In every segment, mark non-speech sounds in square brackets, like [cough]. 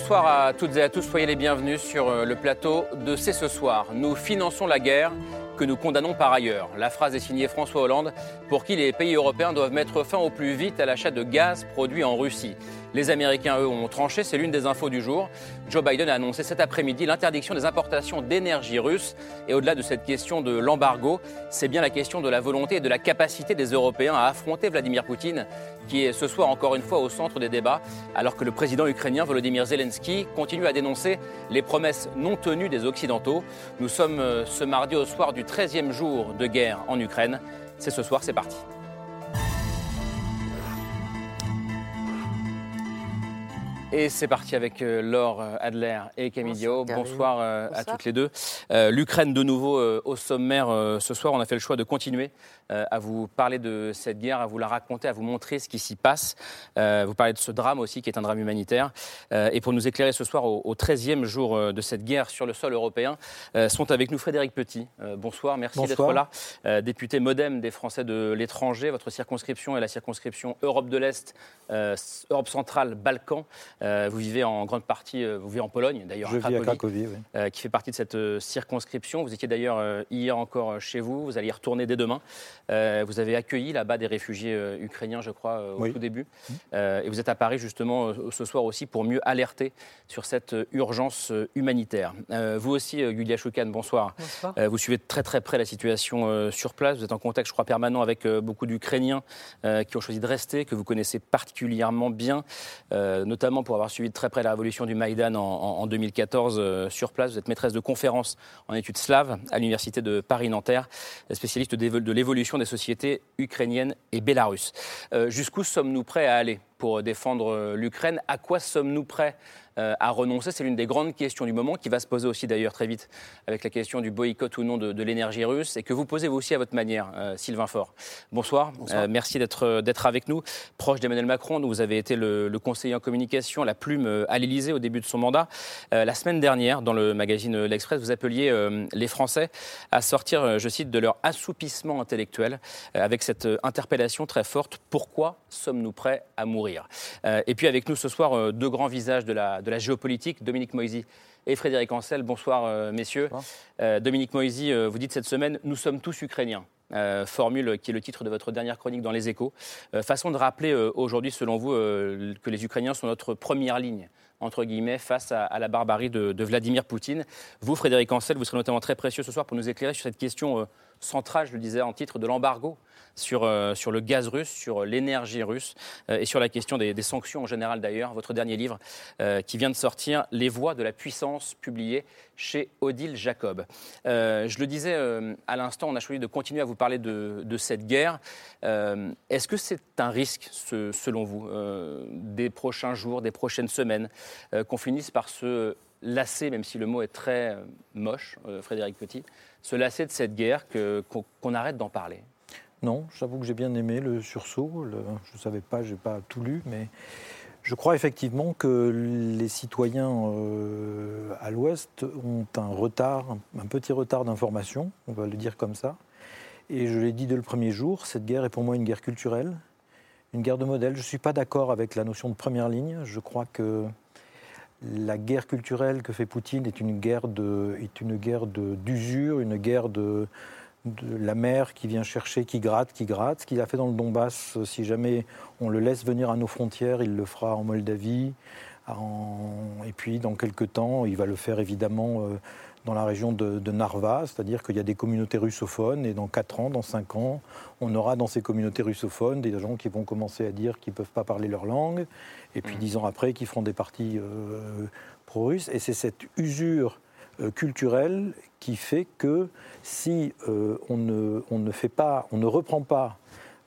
Bonsoir à toutes et à tous, soyez les bienvenus sur euh, le plateau de C'est ce soir. Nous finançons la guerre que nous condamnons par ailleurs. La phrase est signée François Hollande, pour qui les pays européens doivent mettre fin au plus vite à l'achat de gaz produit en Russie. Les Américains, eux, ont tranché, c'est l'une des infos du jour. Joe Biden a annoncé cet après-midi l'interdiction des importations d'énergie russe. Et au-delà de cette question de l'embargo, c'est bien la question de la volonté et de la capacité des Européens à affronter Vladimir Poutine, qui est ce soir encore une fois au centre des débats, alors que le président ukrainien Volodymyr Zelensky continue à dénoncer les promesses non tenues des Occidentaux. Nous sommes euh, ce mardi au soir du 13e jour de guerre en Ukraine. C'est ce soir, c'est parti. Et c'est parti avec euh, Laure euh, Adler et Camille Bonsoir, Bonsoir, euh, à toutes les deux. L'Ukraine de nouveau au sommaire ce soir. On a fait le choix de continuer à vous parler de cette guerre, à vous la raconter, à vous montrer ce qui s'y passe. vous parler de ce drame aussi qui est un drame humanitaire. et pour nous éclairer ce soir au, 13e jour de cette guerre sur le sol européen, sont avec nous Frédéric Petit. bonsoir, merci d'être là. député modem des Français de l'étranger. Votre circonscription est la circonscription Europe de l'Est, Europe centrale, Balkans. Euh, vous vivez en grande partie, euh, vous vivez en Pologne d'ailleurs, à Cracovie, euh, qui fait partie de cette circonscription. Vous étiez d'ailleurs hier encore chez vous, vous allez y retourner dès demain. vous avez accueilli là-bas des réfugiés ukrainiens, je crois, au tout début. Mmh. et vous êtes à Paris justement ce soir aussi pour mieux alerter sur cette urgence humanitaire. vous aussi, Yulia Choukan, bonsoir. bonsoir. vous suivez très très près la situation sur place. Vous êtes en contact, je crois, permanent avec beaucoup d'Ukrainiens qui ont choisi de rester, que vous connaissez particulièrement bien, notamment pour pour avoir suivi de très près la révolution du Maïdan en, 2014 euh, sur place. Vous êtes maîtresse de conférences en études slaves à l'université de Paris-Nanterre, spécialiste de l'évolution des sociétés ukrainiennes et bélarusses. Euh, jusqu'où sommes-nous prêts à aller pour défendre euh, l'Ukraine? À quoi sommes-nous prêts à renoncer C'est l'une des grandes questions du moment qui va se poser aussi d'ailleurs très vite avec la question du boycott ou non de, l'énergie russe et que vous posez vous aussi à votre manière, euh, Sylvain Faure. Bonsoir, euh, merci d'être avec nous. Proche d'Emmanuel Macron, vous avez été le, conseiller en communication, la plume à l'Élysée au début de son mandat. la semaine dernière, dans le magazine L'Express, vous appeliez les Français à sortir, je cite, de leur assoupissement intellectuel avec cette interpellation très forte. Pourquoi sommes-nous prêts à mourir? Et puis avec nous ce soir, deux grands visages de la, de la géopolitique, Dominique Moisy et Frédéric Ancel. Bonsoir, euh, messieurs. Euh, Dominique Moisy, euh, vous dites cette semaine Nous sommes tous ukrainiens. formule qui est le titre de votre dernière chronique dans Les Échos. façon de rappeler aujourd'hui, selon vous, que les Ukrainiens sont notre première ligne entre guillemets, face à, la barbarie de, Vladimir Poutine. Vous, Frédéric Ancel, vous serez notamment très précieux ce soir pour nous éclairer sur cette question centrale, je le disais en titre, de l'embargo sur, euh, sur le gaz russe, sur l'énergie russe euh, et sur la question des, sanctions en général d'ailleurs. Votre dernier livre euh, qui vient de sortir, Les voies de la puissance, publié chez Odile Jacob. je le disais à l'instant, on a choisi de continuer à vous parler de cette guerre. Est-ce que c'est un risque, selon vous, des prochains jours, des prochaines semaines, qu'on finisse par se lasser, même si le mot est très moche, Frédéric Petit, se lasser de cette guerre, qu'on arrête d'en parler? Non, j'avoue que j'ai bien aimé le sursaut. je ne savais pas, je n'ai pas tout lu, mais je crois effectivement que les citoyens euh, à l'Ouest ont un retard, un petit retard d'information, on va le dire comme ça. Et je l'ai dit dès le premier jour, cette guerre est pour moi une guerre culturelle, une guerre de modèle. Je ne suis pas d'accord avec la notion de première ligne. Je crois que la guerre culturelle que fait Poutine est une guerre de, est une guerre d'usure, une guerre de, de la mer qui vient chercher, qui gratte, qui gratte. Ce qu'il a fait dans le Donbass, si jamais on le laisse venir à nos frontières, il le fera en Moldavie. Et puis, dans quelques temps, il va le faire évidemment euh, dans la région de, Narva, c'est-à-dire qu'il y a des communautés russophones, et dans 4 ans, dans 5 ans, on aura dans ces communautés russophones des gens qui vont commencer à dire qu'ils ne peuvent pas parler leur langue, et puis 10 mmh. ans après, qui feront des partis euh, pro-russes. Et c'est cette usure culturel qui fait que si on ne, on, ne, fait pas, on ne reprend pas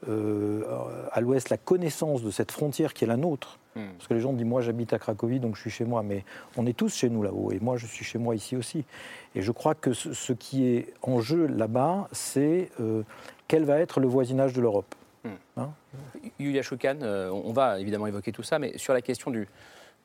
à l'ouest la connaissance de cette frontière qui est la nôtre, hmm. parce que les gens disent moi j'habite à Cracovie donc je suis chez moi, mais on est tous chez nous là-haut et moi je suis chez moi ici aussi. Et je crois que ce, qui est en jeu là-bas, c'est quel va être le voisinage de l'Europe. Hmm. Hein? Yulia Choukan, euh, on va évidemment évoquer tout ça, mais sur la question du,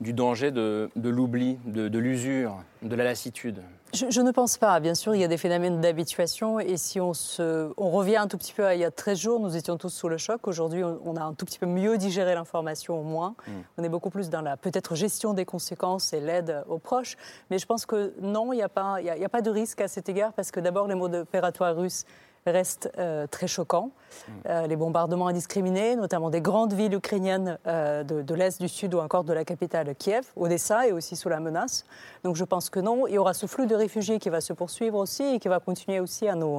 du danger de, l'oubli, de, l'usure, de la lassitude je, ne pense pas. Bien sûr, il y a des phénomènes d'habituation. Et si on, se, on revient un tout petit peu à il y a 13 jours, nous étions tous sous le choc. Aujourd'hui, on, a un tout petit peu mieux digéré l'information au moins. Hmm. On est beaucoup plus dans la peut-être gestion des conséquences et l'aide aux proches. Mais je pense que non, il n'y a, pas, il a pas de risque à cet égard parce que d'abord, les modes opératoires russes reste euh, très choquant. Mm. Euh, les bombardements indiscriminés, notamment des grandes villes ukrainiennes euh, de, l'Est, du Sud ou encore de la capitale Kiev, Odessa est aussi sous la menace. Donc je pense que non. Il y aura ce flux de réfugiés qui va se poursuivre aussi et qui va continuer aussi à nous,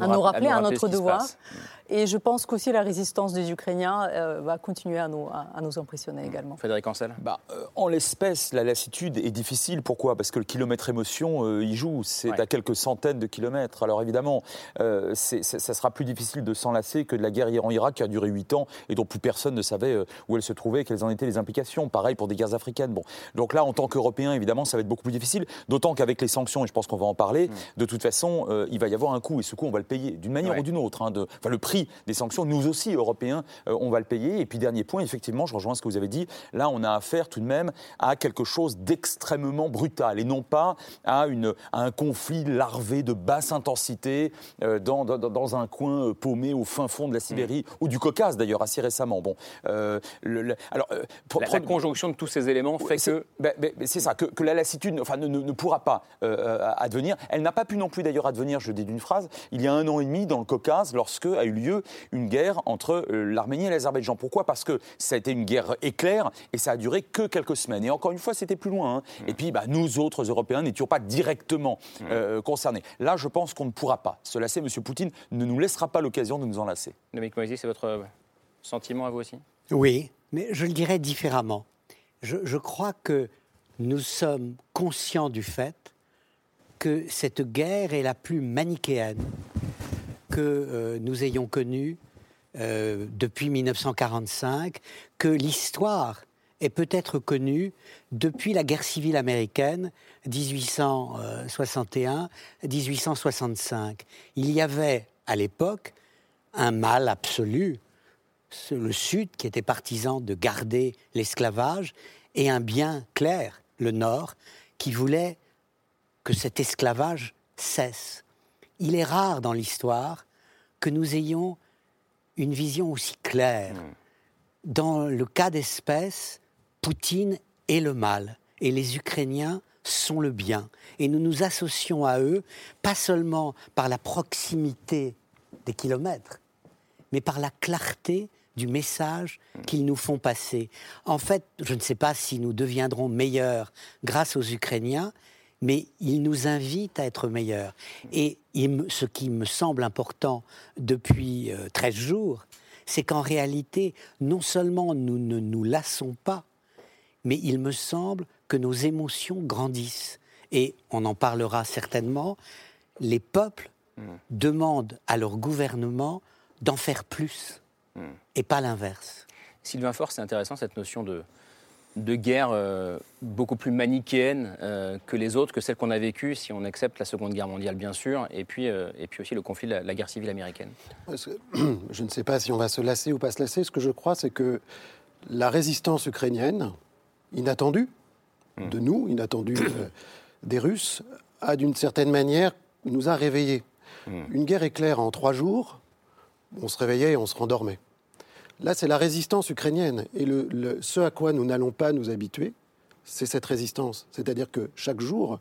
à nous, rappeler, à, notre devoir. Et je pense qu'aussi la résistance des Ukrainiens euh, va continuer à nous, à, nous impressionner également. Frédéric Ancel? Bah, euh, En l'espèce, la lassitude est difficile. Pourquoi? Parce que le kilomètre émotion, euh, il joue. C'est à quelques centaines de kilomètres. Alors évidemment, ça sera plus difficile de s'enlacer que de la guerre en Irak qui a duré 8 ans et dont plus personne ne savait où elle se trouvait, quelles en étaient les implications. Pareil pour des guerres africaines. Bon. Donc là, en tant qu'Européens, évidemment, ça va être beaucoup plus difficile. D'autant qu'avec les sanctions, et je pense qu'on va en parler, mm. de toute façon, il va y avoir un coût. Et ce coût, on va le payer d'une manière ou d'une autre. Hein, de, enfin, le prix des sanctions, nous aussi, Européens, euh, on va le payer. Et puis, dernier point, effectivement, je rejoins ce que vous avez dit, là, on a affaire tout de même à quelque chose d'extrêmement brutal et non pas à, une, un conflit larvé de basse intensité euh, dans, dans, un coin euh, paumé au fin fond de la Sibérie mm. ou du Caucase, d'ailleurs, assez récemment. Bon, alors, la, conjonction de tous ces éléments fait que. Ben, ben, c'est ça, que, la lassitude enfin, ne, ne, pourra pas advenir. Elle n'a pas pu non plus, d'ailleurs, advenir, je dis d'une phrase, il y a un an et demi dans le Caucase, lorsque a eu lieu une guerre entre euh, l'Arménie et l'Azerbaïdjan. Pourquoi? Parce que ça a été une guerre éclair et ça a duré que quelques semaines. Et encore une fois, c'était plus loin. Hein. Mmh. Et puis, bah, nous autres Européens n'étions pas directement mmh. euh, concernés. Là, je pense qu'on ne pourra pas se lasser. M. Poutine ne nous laissera pas l'occasion de nous enlacer. Dominique Moisy, c'est votre euh, sentiment à vous aussi? Oui, mais je le dirais différemment. Je, je crois que nous sommes conscients du fait que cette guerre est la plus manichéenne que nous ayons connue euh, depuis 1945 que l'histoire est peut-être connue depuis la guerre civile américaine 1861-1865. Il y avait à l'époque un mal absolu, le Sud qui était partisan de garder l'esclavage, et un bien clair, le Nord, qui voulait que cet esclavage cesse. Il est rare dans l'histoire que nous ayons une vision aussi claire. Hmm. Dans le cas d'espèce, Poutine est le mal et les Ukrainiens sont le bien. Et nous nous associons à eux, pas seulement par la proximité des kilomètres, mais par la clarté du message hmm. qu'ils nous font passer. En fait, je ne sais pas si nous deviendrons meilleurs grâce aux Ukrainiens, mais il nous invite à être meilleurs. Et ce qui me semble important depuis 13 euh, jours, c'est qu'en réalité, non seulement nous ne nous lassons pas, mais il me semble que nos émotions grandissent. Et on en parlera certainement, les peuples mmh. demandent à leur gouvernement d'en faire plus, mmh. et pas l'inverse. Sylvain Faure, c'est intéressant cette notion de, de guerre euh, beaucoup plus manichéenne euh, que les autres, que celles qu'on a vécues, si on accepte la Seconde Guerre mondiale, bien sûr, et puis, euh, et puis aussi le conflit de la, guerre civile américaine. [clears throat] je ne sais pas si on va se lasser ou pas se lasser. Ce que je crois, c'est que la résistance ukrainienne, inattendue hmm. de nous, inattendue [clears throat] des Russes, a d'une certaine manière nous a réveillés. Hmm. Une guerre éclair en trois jours, on se réveillait et on se rendormait. Là, c'est la résistance ukrainienne. Et le, ce à quoi nous n'allons pas nous habituer, c'est cette résistance. C'est-à-dire que chaque jour,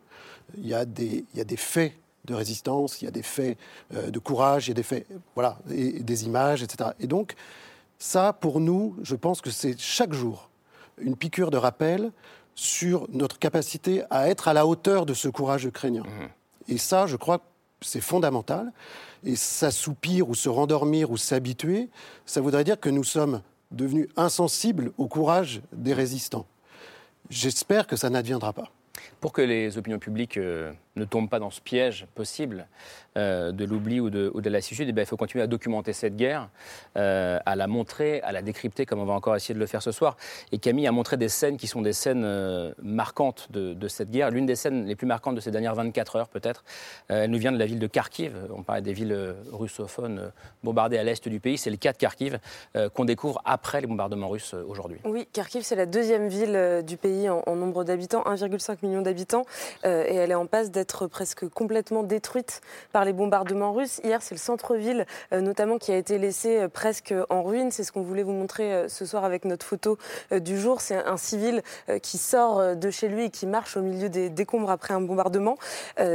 il y, a des, il y a des faits de résistance, il y a des faits euh, de courage, il y a des faits, voilà, et, des images, etc. Et donc, ça, pour nous, je pense que c'est chaque jour une piqûre de rappel sur notre capacité à être à la hauteur de ce courage ukrainien. Mmh. Et ça, je crois, c'est fondamental et s'assoupir ou se rendormir ou s'habituer, ça voudrait dire que nous sommes devenus insensibles au courage des résistants. J'espère que ça n'adviendra pas. Pour que les opinions publiques ne tombent pas dans ce piège possible euh, de l'oubli ou de, de la lassitude, eh il faut continuer à documenter cette guerre, euh, à la montrer, à la décrypter, comme on va encore essayer de le faire ce soir. Et Camille a montré des scènes qui sont des scènes euh, marquantes de, de, cette guerre. L'une des scènes les plus marquantes de ces dernières 24 heures, peut-être, elle nous vient de la ville de Kharkiv. On parlait des villes russophones bombardées à l'est du pays. C'est le cas de Kharkiv qu'on découvre après les bombardements russes aujourd'hui. Oui, Kharkiv, c'est la deuxième ville du pays en, nombre d'habitants, 1,5 million d'habitants, et elle est en passe être presque complètement détruite par les bombardements russes. Hier, c'est le centre-ville, euh, notamment, qui a été laissé euh, presque en ruine. C'est ce qu'on voulait vous montrer euh, ce soir avec notre photo du jour. C'est un civil qui sort de chez lui et qui marche au milieu des décombres après un bombardement.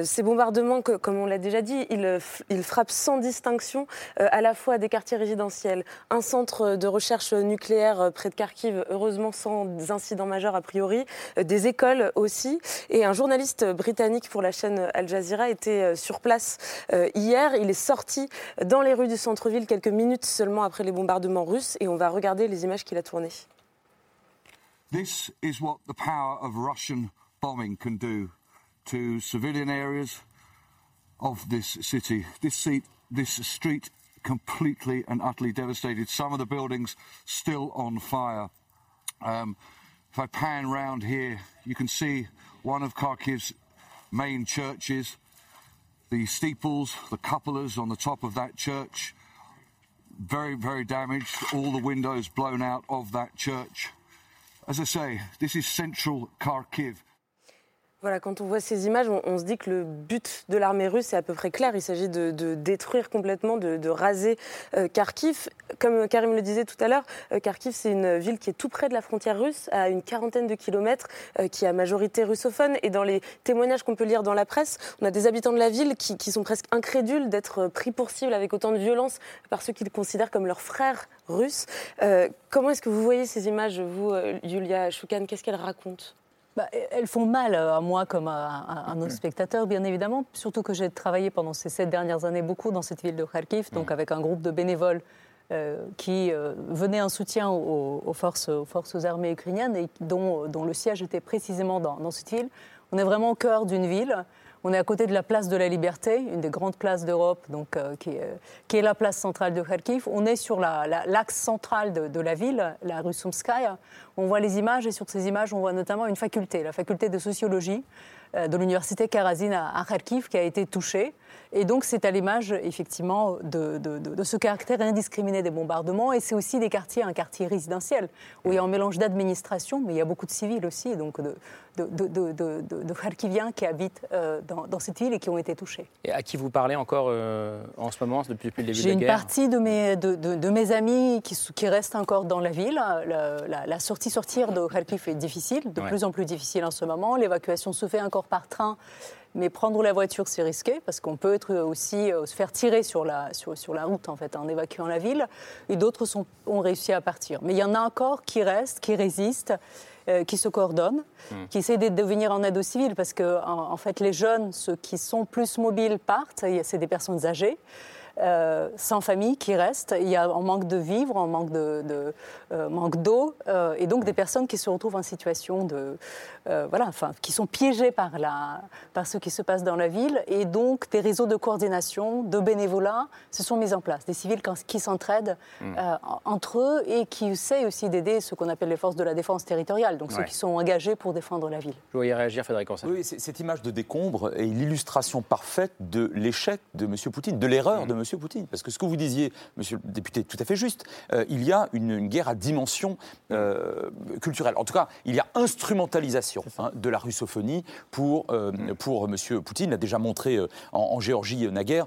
Ces bombardements, comme on l'a déjà dit, ils, frappent sans distinction à la fois des quartiers résidentiels, un centre de recherche nucléaire près de Kharkiv, heureusement sans incident majeur a priori, des écoles aussi, et un journaliste britannique pour la chaîne Al Jazeera était euh, sur place euh, hier. Il est sorti dans les rues du centre-ville quelques minutes seulement après les bombardements russes et on va regarder les images qu'il a tournées. This is what the power of Russian bombing can do to civilian areas of this city. This, seat, this street completely and utterly devastated. Some of the buildings still on fire. Um, if I pan round here, you can see one of Kharkiv's main churches, the steeples, the cupolas on the top of that church, very, very damaged, all the windows blown out of that church. As I say, this is central Kharkiv. Voilà, quand on voit ces images, on, se dit que le but de l'armée russe est à peu près clair. Il s'agit de, détruire complètement, de, raser euh, Kharkiv. Comme Karim le disait tout à l'heure, euh, Kharkiv, c'est une ville qui est tout près de la frontière russe, à une quarantaine de kilomètres, euh, qui a majorité russophone. Et dans les témoignages qu'on peut lire dans la presse, on a des habitants de la ville qui, qui sont presque incrédules d'être pris pour cible avec autant de violence par ceux qu'ils considèrent comme leurs frères russes. comment est-ce que vous voyez ces images, vous, Yulia Choukan? Qu'est-ce qu'elles racontent? Bah, elles font mal à moi comme à, un autre spectateur, bien évidemment. Surtout que j'ai travaillé pendant ces sept dernières années beaucoup dans cette ville de Kharkiv, donc avec un groupe de bénévoles euh, qui euh, venaient en soutien aux, forces, aux forces armées ukrainiennes et dont, dont, le siège était précisément dans, dans cette ville. On est vraiment au cœur d'une ville on est à côté de la place de la Liberté, une des grandes places d'Europe, donc euh, qui, est, la place centrale de Kharkiv. On est sur l'axe central de, la ville, la rue Sumskaya. On voit les images et sur ces images, on voit notamment une faculté, la faculté de sociologie euh, de l'université Karazin à, Kharkiv, qui a été touchée. Et donc, c'est à l'image, effectivement, de, ce caractère indiscriminé des bombardements. Et c'est aussi des quartiers, un quartier résidentiel, où il y a un mélange d'administration, mais il y a beaucoup de civils aussi, donc de, de, Kharkiviens qui habitent euh, dans, cette ville et qui ont été touchés. Et à qui vous parlez encore euh, en ce moment, depuis, depuis le début de la guerre J'ai une partie de mes, de, mes amis qui, qui, restent encore dans la ville. La, sortie sortir de Kharkiv est difficile, de plus en plus difficile en ce moment. L'évacuation se fait encore par train mais prendre la voiture, c'est risqué parce qu'on peut être aussi euh, se faire tirer sur la, sur, sur, la route en fait, en évacuant la ville. Et d'autres ont réussi à partir. Mais il y en a encore qui restent, qui résistent. Euh, qui se coordonnent, hmm. qui essaient de venir en aide aux civils, parce que en, fait, les jeunes, ceux qui sont plus mobiles, partent. C'est des personnes âgées. Euh, sans famille qui restent. Il y a un manque de vivre, un manque de, euh, manque d'eau, euh, et donc des personnes qui se retrouvent en situation de voilà, enfin, qui sont piégées par la par ce qui se passe dans la ville, et donc des réseaux de coordination, de bénévolat se sont mis en place, des civils qui s'entraident hmm. entre eux et qui essaient aussi d'aider ce qu'on appelle les forces de la défense territoriale, donc ceux qui sont engagés pour défendre la ville. Je voyais réagir, Frédéric Oui, cette image de décombre est l'illustration parfaite de l'échec de M. Poutine, de l'erreur hmm. de M. Poutine. Parce que ce que vous disiez, monsieur le député, est tout à fait juste. Euh, il y a une, guerre à dimension euh, culturelle. En tout cas, il y a instrumentalisation hein, de la russophonie pour, euh, pour monsieur Poutine. Il l'a déjà montré en, Géorgie naguère.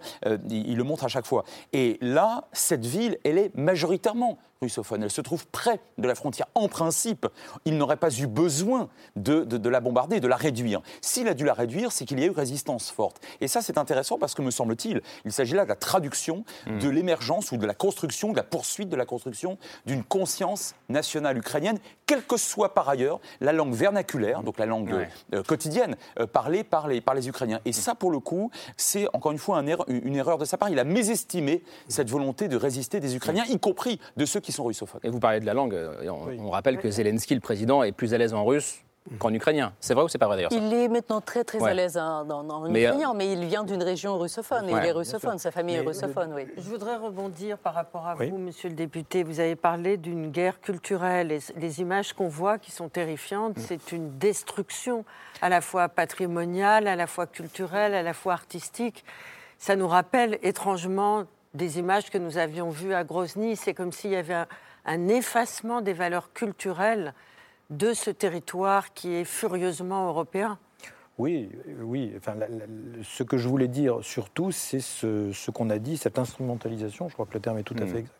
il, le montre à chaque fois. Et là, cette ville, elle est majoritairement russophone. Elle se trouve près de la frontière. En principe, il n'aurait pas eu besoin de, de, la bombarder, de la réduire. S'il a dû la réduire, c'est qu'il y a eu résistance forte. Et ça, c'est intéressant parce que, me semble-t-il, il, s'agit là de la traduction hmm. de l'émergence ou de la construction, de la poursuite de la construction d'une conscience nationale ukrainienne, quelle que soit par ailleurs la langue vernaculaire, donc la langue euh, quotidienne, euh, parlée par les, par les Ukrainiens. Et ça, pour le coup, c'est encore une fois une erreur de sa part. Il a mésestimé cette volonté de résister des Ukrainiens, y compris de ceux qui sont russophones. Et vous parlez de la langue. Euh, on, rappelle que Zelensky, le président, est plus à l'aise en russe qu'en ukrainien. C'est vrai ou c'est pas vrai d'ailleurs Il est maintenant très très Ouais. à l'aise hein, dans, dans en Mais, euh, ukrainien, mais il vient d'une région russophone et Ouais, il est russophone, sa famille est Mais le- russophone, oui. Je voudrais rebondir par rapport à Oui. vous, monsieur le député. Vous avez parlé d'une guerre culturelle et les images qu'on voit qui sont terrifiantes, Mm. c'est une destruction à la fois patrimoniale, à la fois culturelle, à la fois artistique. Ça nous rappelle étrangement des images que nous avions vues à Grozny. C'est comme s'il y avait un, un effacement des valeurs culturelles de ce territoire qui est furieusement européen. Oui, oui. Enfin, la- la- ce que je voulais dire surtout, c'est ce, ce qu'on a dit, cette instrumentalisation, je crois que le terme est tout à Mm. fait exact,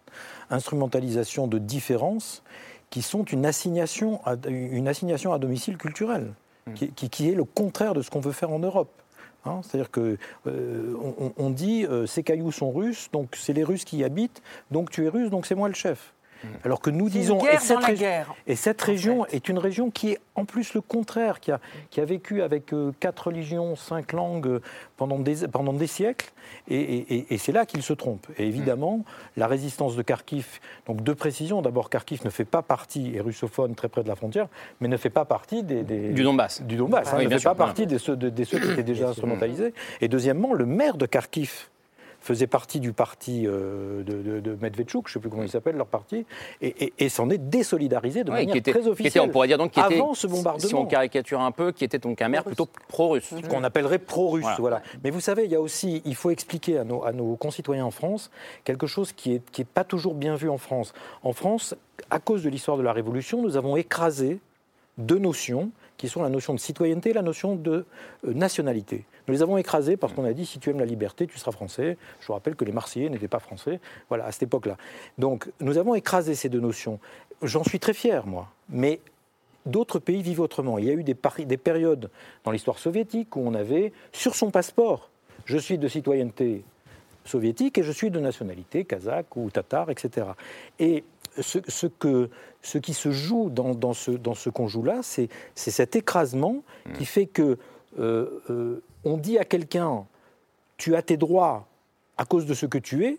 instrumentalisation de différences qui sont une assignation à, une assignation à domicile culturel, qui, qui- qui est le contraire de ce qu'on veut faire en Europe. Hein, C'est-à-dire que euh, on, dit euh, ces cailloux sont russes, donc c'est les Russes qui y habitent, donc tu es russe, donc c'est moi le chef. Alors que nous disons et cette dans la région- guerre. et cette région est une région qui est en plus le contraire, qui a, qui a vécu avec euh, quatre religions, cinq langues euh, pendant des, pendant des siècles, et, et- et- et c'est là qu'il se trompe. Et évidemment, la résistance de Kharkiv, donc deux précisions, d'abord Kharkiv ne fait pas partie, est russophone très près de la frontière, mais ne fait pas partie des... des- Du Donbass. Du Donbass, hein, Oui, ne fait sûr, pas partie des ceux, de- des ceux qui étaient déjà instrumentalisés. Et deuxièmement, le maire de Kharkiv faisait partie du parti euh, de, de, de Medvedchuk, je ne sais plus comment il s'appelle, leur parti, et, et- et s'en est désolidarisé de Ouais, manière qui était, très qui officielle. était, on pourrait dire donc, qui était, avant ce bombardement. si on caricature un peu, qui était donc un maire plutôt pro-russe. ce qu'on appellerait pro-russe. Voilà. Voilà. Mais vous savez, il y a aussi, il faut expliquer à nos, à nos concitoyens en France quelque chose qui n'est qui est pas toujours bien vu en France. En France, à cause de l'histoire de la Révolution, nous avons écrasé deux notions qui sont la notion de citoyenneté et la notion de euh, nationalité. Nous les avons écrasées parce qu'on a dit si tu aimes la liberté, tu seras français. Je vous rappelle que les Marseillais n'étaient pas français, voilà, à cette époque-là. Donc nous avons écrasé ces deux notions. J'en suis très fier, moi. Mais d'autres pays vivent autrement. Il y a eu des périodes dans l'histoire soviétique où on avait sur son passeport, je suis de citoyenneté soviétique et je suis de nationalité kazakh ou tatar, etc. Et ce, ce que, ce qui se joue dans, dans ce, dans ce qu'on joue là, c'est cet écrasement qui fait que euh, euh, on dit à quelqu'un tu as tes droits à cause de ce que tu es,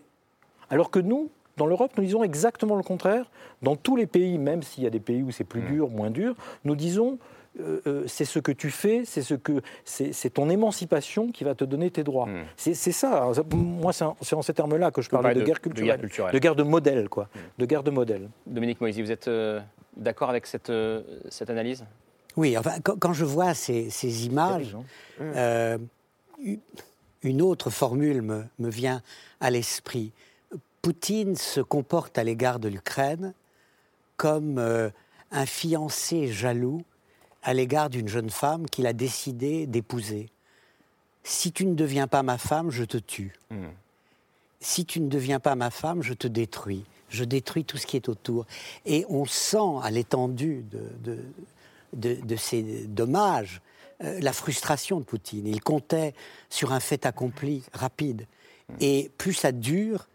alors que nous, dans l'Europe, nous disons exactement le contraire. Dans tous les pays, même s'il y a des pays où c'est plus dur, moins dur, nous disons euh, euh, c'est ce que tu fais, c'est ce que c'est ton émancipation qui va te donner tes droits. Mm. C'est ça. Moi, c'est en, ces termes-là que je parlais parlez de, de- guerre de guerre culturelle, de guerre de modèle, quoi, de guerre de modèle. Dominique Moisy, vous êtes euh, d'accord avec cette, euh, cette analyse? Oui, enfin, quand, quand je vois ces, ces images, euh, u- une autre formule me, me vient à l'esprit. Poutine se comporte à l'égard de l'Ukraine comme euh, un fiancé jaloux à l'égard d'une jeune femme qu'il a décidé d'épouser. Si tu ne deviens pas ma femme, je te tue. Si tu ne deviens pas ma femme, je te détruis. Je détruis tout ce qui est autour. Et on sent à l'étendue de, de, de- de ces dommages euh, la frustration de Poutine. Il comptait sur un fait accompli rapide. Et plus ça dure,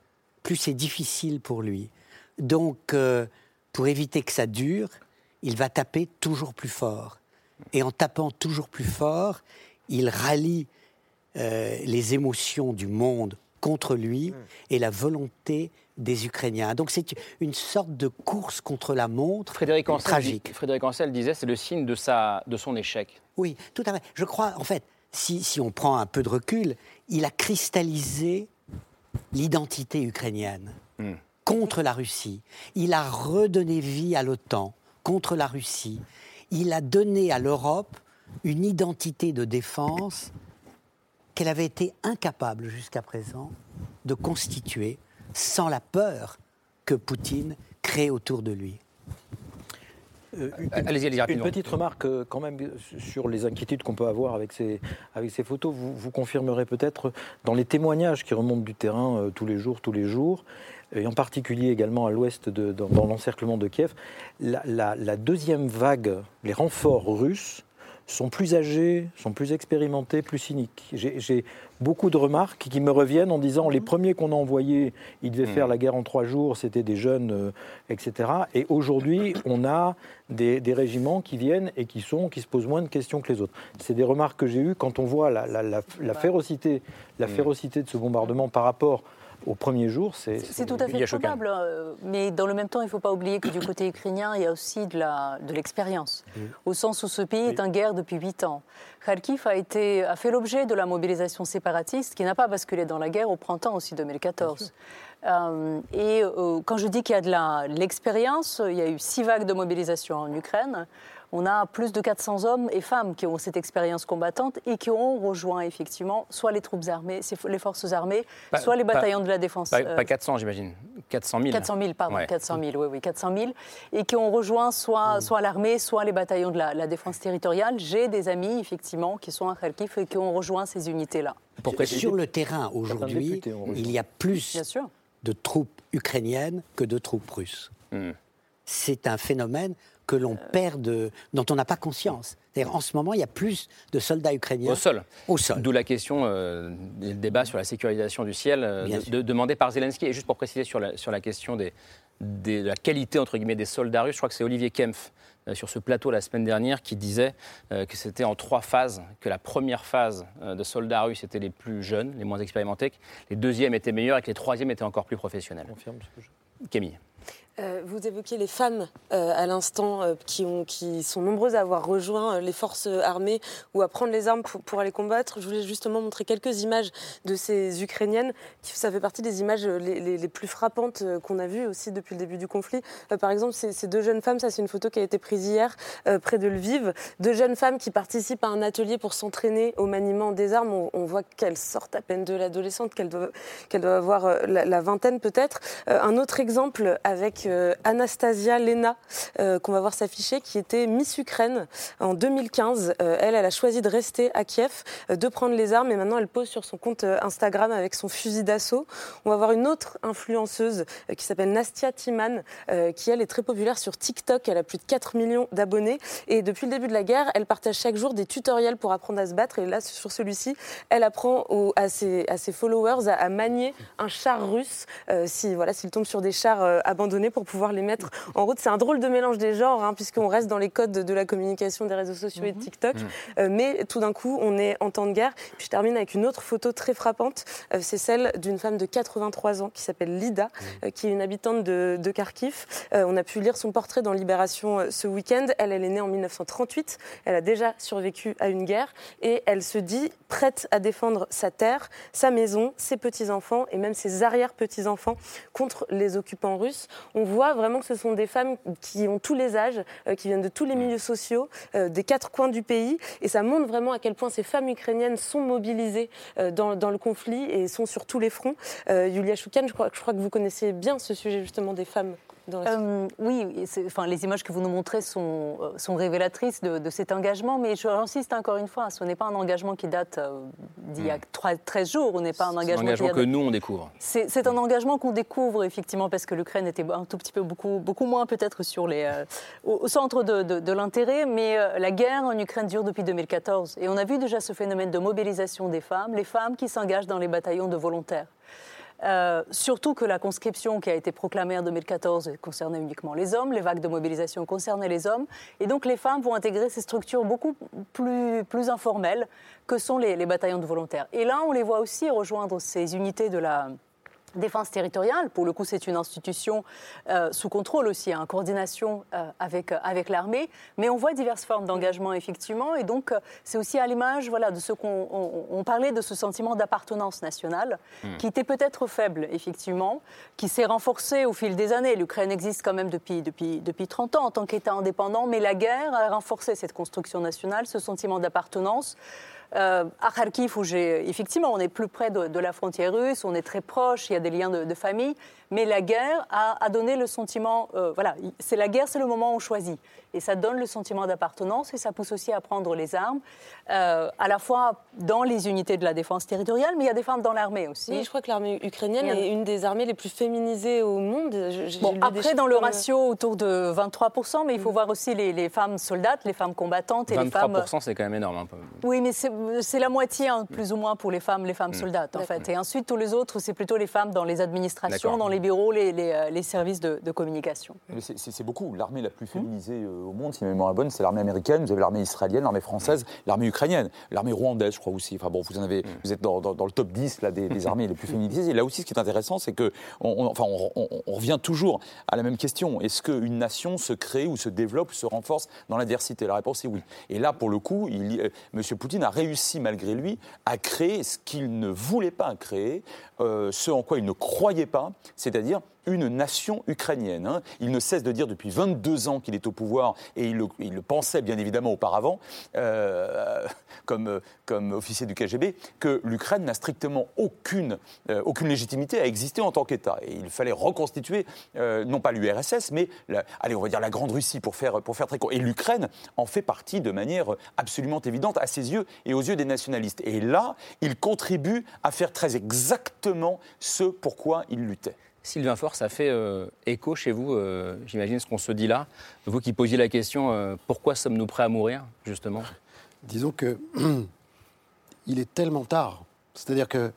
plus c'est difficile pour lui. Donc, euh, pour éviter que ça dure, il va taper toujours plus fort. Et en tapant toujours plus fort, il rallie euh, les émotions du monde contre lui et la volonté des Ukrainiens. Donc c'est une sorte de course contre la montre Frédéric Ancel, tragique. dit- Frédéric Ancel disait c'est le signe de, sa, de son échec. Oui, tout à fait. Je crois, en fait, si, si on prend un peu de recul, il a cristallisé l'identité ukrainienne Hmm. contre la Russie. Il a redonné vie à l'OTAN contre la Russie. Il a donné à l'Europe une identité de défense qu'elle avait été incapable jusqu'à présent de constituer sans la peur que Poutine crée autour de lui. Euh, une- Allez-y, allez-y, Une petite remarque euh, quand même euh, sur les inquiétudes qu'on peut avoir avec ces, avec ces photos. Vous, vous confirmerez peut-être dans les témoignages qui remontent du terrain euh, tous les jours, tous les jours, et en particulier également à l'ouest, de- dans, dans l'encerclement de Kiev, la, la- la deuxième vague, les renforts russes sont plus âgés, sont plus expérimentés, plus cyniques. J'ai j'ai beaucoup de remarques qui me reviennent en disant les premiers qu'on a envoyés, ils devaient faire la guerre en trois jours, c'était des jeunes, euh, etc. Et aujourd'hui, [coughs] on a des, des régiments qui viennent et qui, sont, qui se posent moins de questions que les autres. C'est des remarques que j'ai eues quand on voit la, la- la- la férocité, la férocité de ce bombardement par rapport au premier jour, c'est. C'est tout à fait probable. Euh, mais dans le même temps, il ne faut pas oublier que du côté ukrainien, il y a aussi de l'expérience. De au sens où ce pays est en guerre depuis huit ans. Kharkiv a, été, a fait l'objet de la mobilisation séparatiste qui n'a pas basculé dans la guerre au printemps aussi 2014. Euh, et euh, quand je dis qu'il y a de l'expérience, il y a eu six vagues de mobilisation en Ukraine on a plus de 400 hommes et femmes qui ont cette expérience combattante et qui ont rejoint effectivement soit les troupes armées, les forces armées, soit les bataillons de la défense. Pas, 400, euh, j'imagine. 400 000. 400 000, pardon, 400 000, oui, oui, 400 000. Et qui ont rejoint soit, hmm. soit l'armée, soit les bataillons de la, défense territoriale. J'ai des amis, effectivement, qui sont à Kharkiv et qui ont rejoint ces unités-là. Sur le terrain, aujourd'hui, il y a plus de troupes ukrainiennes que de troupes russes. Hmm. C'est un phénomène que l'on perd, de, dont on n'a pas conscience. En ce moment, il y a plus de soldats ukrainiens au sol. Au sol. D'où la question, euh, le débat sur la sécurisation du ciel euh, de, demandé par Zelensky. Et juste pour préciser sur la, sur la question des, de la qualité entre guillemets des soldats russes, je crois que c'est Olivier Kempf euh, sur ce plateau la semaine dernière qui disait que c'était en trois phases, que la première phase de soldats russes étaient les plus jeunes, les moins expérimentés, que les deuxièmes étaient meilleurs et que les troisièmes étaient encore plus professionnels. Confirme ce que je... Camille. Euh, vous évoquiez les femmes euh, à l'instant euh, qui, qui, sont nombreuses à avoir rejoint les forces armées ou à prendre les armes pour, aller combattre. Je voulais justement montrer quelques images de ces Ukrainiennes. Ça fait partie des images les, plus frappantes qu'on a vues aussi depuis le début du conflit. par exemple, ces, deux jeunes femmes, ça c'est une photo qui a été prise hier près de Lviv. Deux jeunes femmes qui participent à un atelier pour s'entraîner au maniement des armes. On, voit qu'elles sortent à peine de l'adolescente, qu'elles doivent, doivent, avoir la, la vingtaine peut-être. un autre exemple avec euh, Anastasia Lena, euh, qu'on va voir s'afficher, qui était Miss Ukraine en 2015. Euh, elle, elle a choisi de rester à Kiev, de prendre les armes et maintenant elle pose sur son compte Instagram avec son fusil d'assaut. On va voir une autre influenceuse qui s'appelle Nastia Timan, qui elle est très populaire sur TikTok. Elle a plus de 4 millions d'abonnés et depuis le début de la guerre, elle partage chaque jour des tutoriels pour apprendre à se battre. Et là, sur celui-ci, elle apprend à, ses, followers à, manier un char russe si voilà s'il tombe sur des chars abandonnés pour pouvoir les mettre en route. C'est un drôle de mélange des genres, hein, puisqu'on reste dans les codes de la communication des réseaux sociaux et de mhm. TikTok. Mhm. Euh, mais tout d'un coup, on est en temps de guerre. Puis je termine avec une autre photo très frappante. Euh, c'est celle d'une femme de 83 ans qui s'appelle Lida, mhm. euh, qui est une habitante de, de Kharkiv. on a pu lire son portrait dans Libération ce week-end. Elle, elle est née en 1938. Elle a déjà survécu à une guerre et elle se dit prête à défendre sa terre, sa maison, ses petits-enfants et même ses arrière-petits-enfants contre les occupants russes. On voit vraiment que ce sont des femmes qui ont tous les âges, euh, qui viennent de tous les milieux sociaux, euh, des quatre coins du pays. Et ça montre vraiment à quel point ces femmes ukrainiennes sont mobilisées euh, dans, le conflit et sont sur tous les fronts. Yulia Choukan, je crois, je crois que vous connaissez bien ce sujet justement des femmes. Euh, oui, enfin, les images que vous nous montrez sont, euh, sont révélatrices de, cet engagement, mais j'insiste encore une fois, ce n'est pas un engagement qui date euh, d'il y a 13 hmm. jours, on n'est pas un engagement, un engagement que nous, on découvre. C'est un engagement qu'on découvre, effectivement, parce que l'Ukraine était un tout petit peu, beaucoup, beaucoup moins peut-être sur les, au, centre de, de l'intérêt, mais la guerre en Ukraine dure depuis 2014. Et on a vu déjà ce phénomène de mobilisation des femmes, les femmes qui s'engagent dans les bataillons de volontaires. Euh, surtout que la conscription qui a été proclamée en 2014 concernait uniquement les hommes, les vagues de mobilisation concernaient les hommes, et donc les femmes vont intégrer ces structures beaucoup plus, plus informelles que sont les, les bataillons de volontaires. Et là, on les voit aussi rejoindre ces unités de la, défense territoriale. Pour le coup, c'est une institution euh, sous contrôle aussi, en coordination euh, avec, euh, avec l'armée. Mais on voit diverses formes d'engagement, effectivement. Et donc, c'est aussi à l'image voilà, de ce qu'on parlait de ce sentiment d'appartenance nationale, hmm. qui était peut-être faible, effectivement, qui s'est renforcé au fil des années. L'Ukraine existe quand même depuis, depuis, depuis 30 ans en tant qu'État indépendant, mais la guerre a renforcé cette construction nationale, ce sentiment d'appartenance. Euh, à Kharkiv, où j'ai effectivement, on est plus près de, la frontière russe, on est très proche, il y a des liens de, famille, mais la guerre a, donné le sentiment, euh, voilà, c'est la guerre, c'est le moment où on choisit, et ça donne le sentiment d'appartenance et ça pousse aussi à prendre les armes, euh, à la fois dans les unités de la défense territoriale, mais il y a des femmes dans l'armée aussi. Oui, je crois que l'armée ukrainienne est une des armées les plus féminisées au monde. bon, après, dans le ratio autour de 23%, mais il faut mm. voir aussi les, femmes soldates, les femmes combattantes et les femmes. 23%, c'est quand même énorme. Un peu. Oui, mais c'est la moitié, hein, plus ou moins, pour les femmes, les femmes mm. soldates, en fait. Et ensuite, tous les autres, c'est plutôt les femmes dans les administrations, dans les bureaux, les, les, services de, communication. C'est beaucoup. L'armée la plus féminisée au monde, si ma mémoire est bonne, c'est l'armée américaine. Vous avez l'armée israélienne, l'armée française, l'armée ukrainienne, l'armée rwandaise, je crois aussi. Enfin bon, vous en avez, vous êtes dans, le top 10 là, des, armées les plus féminisées. Et là aussi, ce qui est intéressant, c'est que, on, enfin, on, revient toujours à la même question. Est-ce qu'une nation se crée ou se développe, ou se renforce dans l'adversité? La réponse est oui. Et là, pour le coup, il, euh, M. Poutine a réussi malgré lui à créer ce qu'il ne voulait pas créer, euh, ce en quoi il ne croyait pas, c'est-à-dire une nation ukrainienne. Hein. Il ne cesse de dire depuis 22 ans qu'il est au pouvoir, et il le, pensait bien évidemment auparavant, euh, comme, officier du KGB, que l'Ukraine n'a strictement aucune, euh, aucune légitimité à exister en tant qu'État. Et il fallait reconstituer, euh, non pas l'URSS, mais, allez, on va dire la Grande Russie pour faire, pour faire très court. Et l'Ukraine en fait partie de manière absolument évidente à ses yeux et aux yeux des nationalistes. Et là, il contribue à faire très exactement ce pourquoi il luttait. Sylvain Fort, ça fait euh, écho chez vous, euh, j'imagine, ce qu'on se dit là. Vous qui posiez la question, euh, pourquoi sommes-nous prêts à mourir, justement? Disons que [clears throat] il est tellement tard. C'est-à-dire que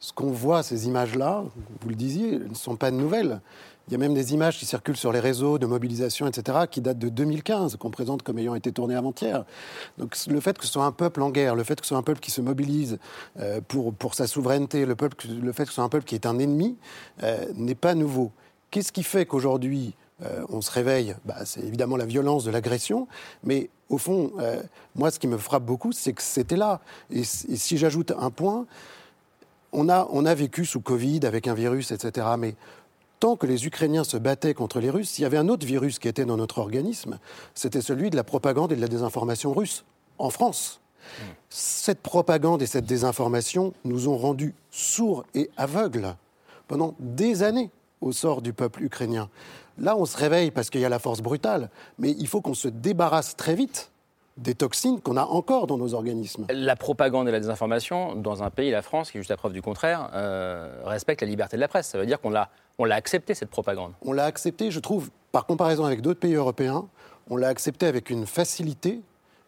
ce qu'on voit, ces images-là, vous le disiez, ne sont pas nouvelles. Il y a même des images qui circulent sur les réseaux de mobilisation, etc., qui datent de 2015, qu'on présente comme ayant été tournées avant-hier. Donc le fait que ce soit un peuple en guerre, le fait que ce soit un peuple qui se mobilise euh, pour, pour sa souveraineté, le, peuple, le fait que ce soit un peuple qui est un ennemi, euh, n'est pas nouveau. Qu'est-ce qui fait qu'aujourd'hui, euh, on se réveille? Bah, C'est évidemment la violence de l'agression, mais au fond, moi, ce qui me frappe beaucoup, c'est que c'était là. Et, et si j'ajoute un point, on a, on a vécu sous Covid avec un virus, etc., mais tant que les Ukrainiens se battaient contre les Russes, il y avait un autre virus qui était dans notre organisme, c'était celui de la propagande et de la désinformation russe, en France. Cette propagande et cette désinformation nous ont rendus sourds et aveugles pendant des années au sort du peuple ukrainien. Là, on se réveille parce qu'il y a la force brutale, mais il faut qu'on se débarrasse très vite des toxines qu'on a encore dans nos organismes. La propagande et la désinformation, dans un pays, la France, qui est juste la preuve du contraire, euh, respecte la liberté de la presse. Ça veut dire qu'on l'a, on l'a accepté, cette propagande. On l'a accepté, je trouve, par comparaison avec d'autres pays européens, on l'a accepté avec une facilité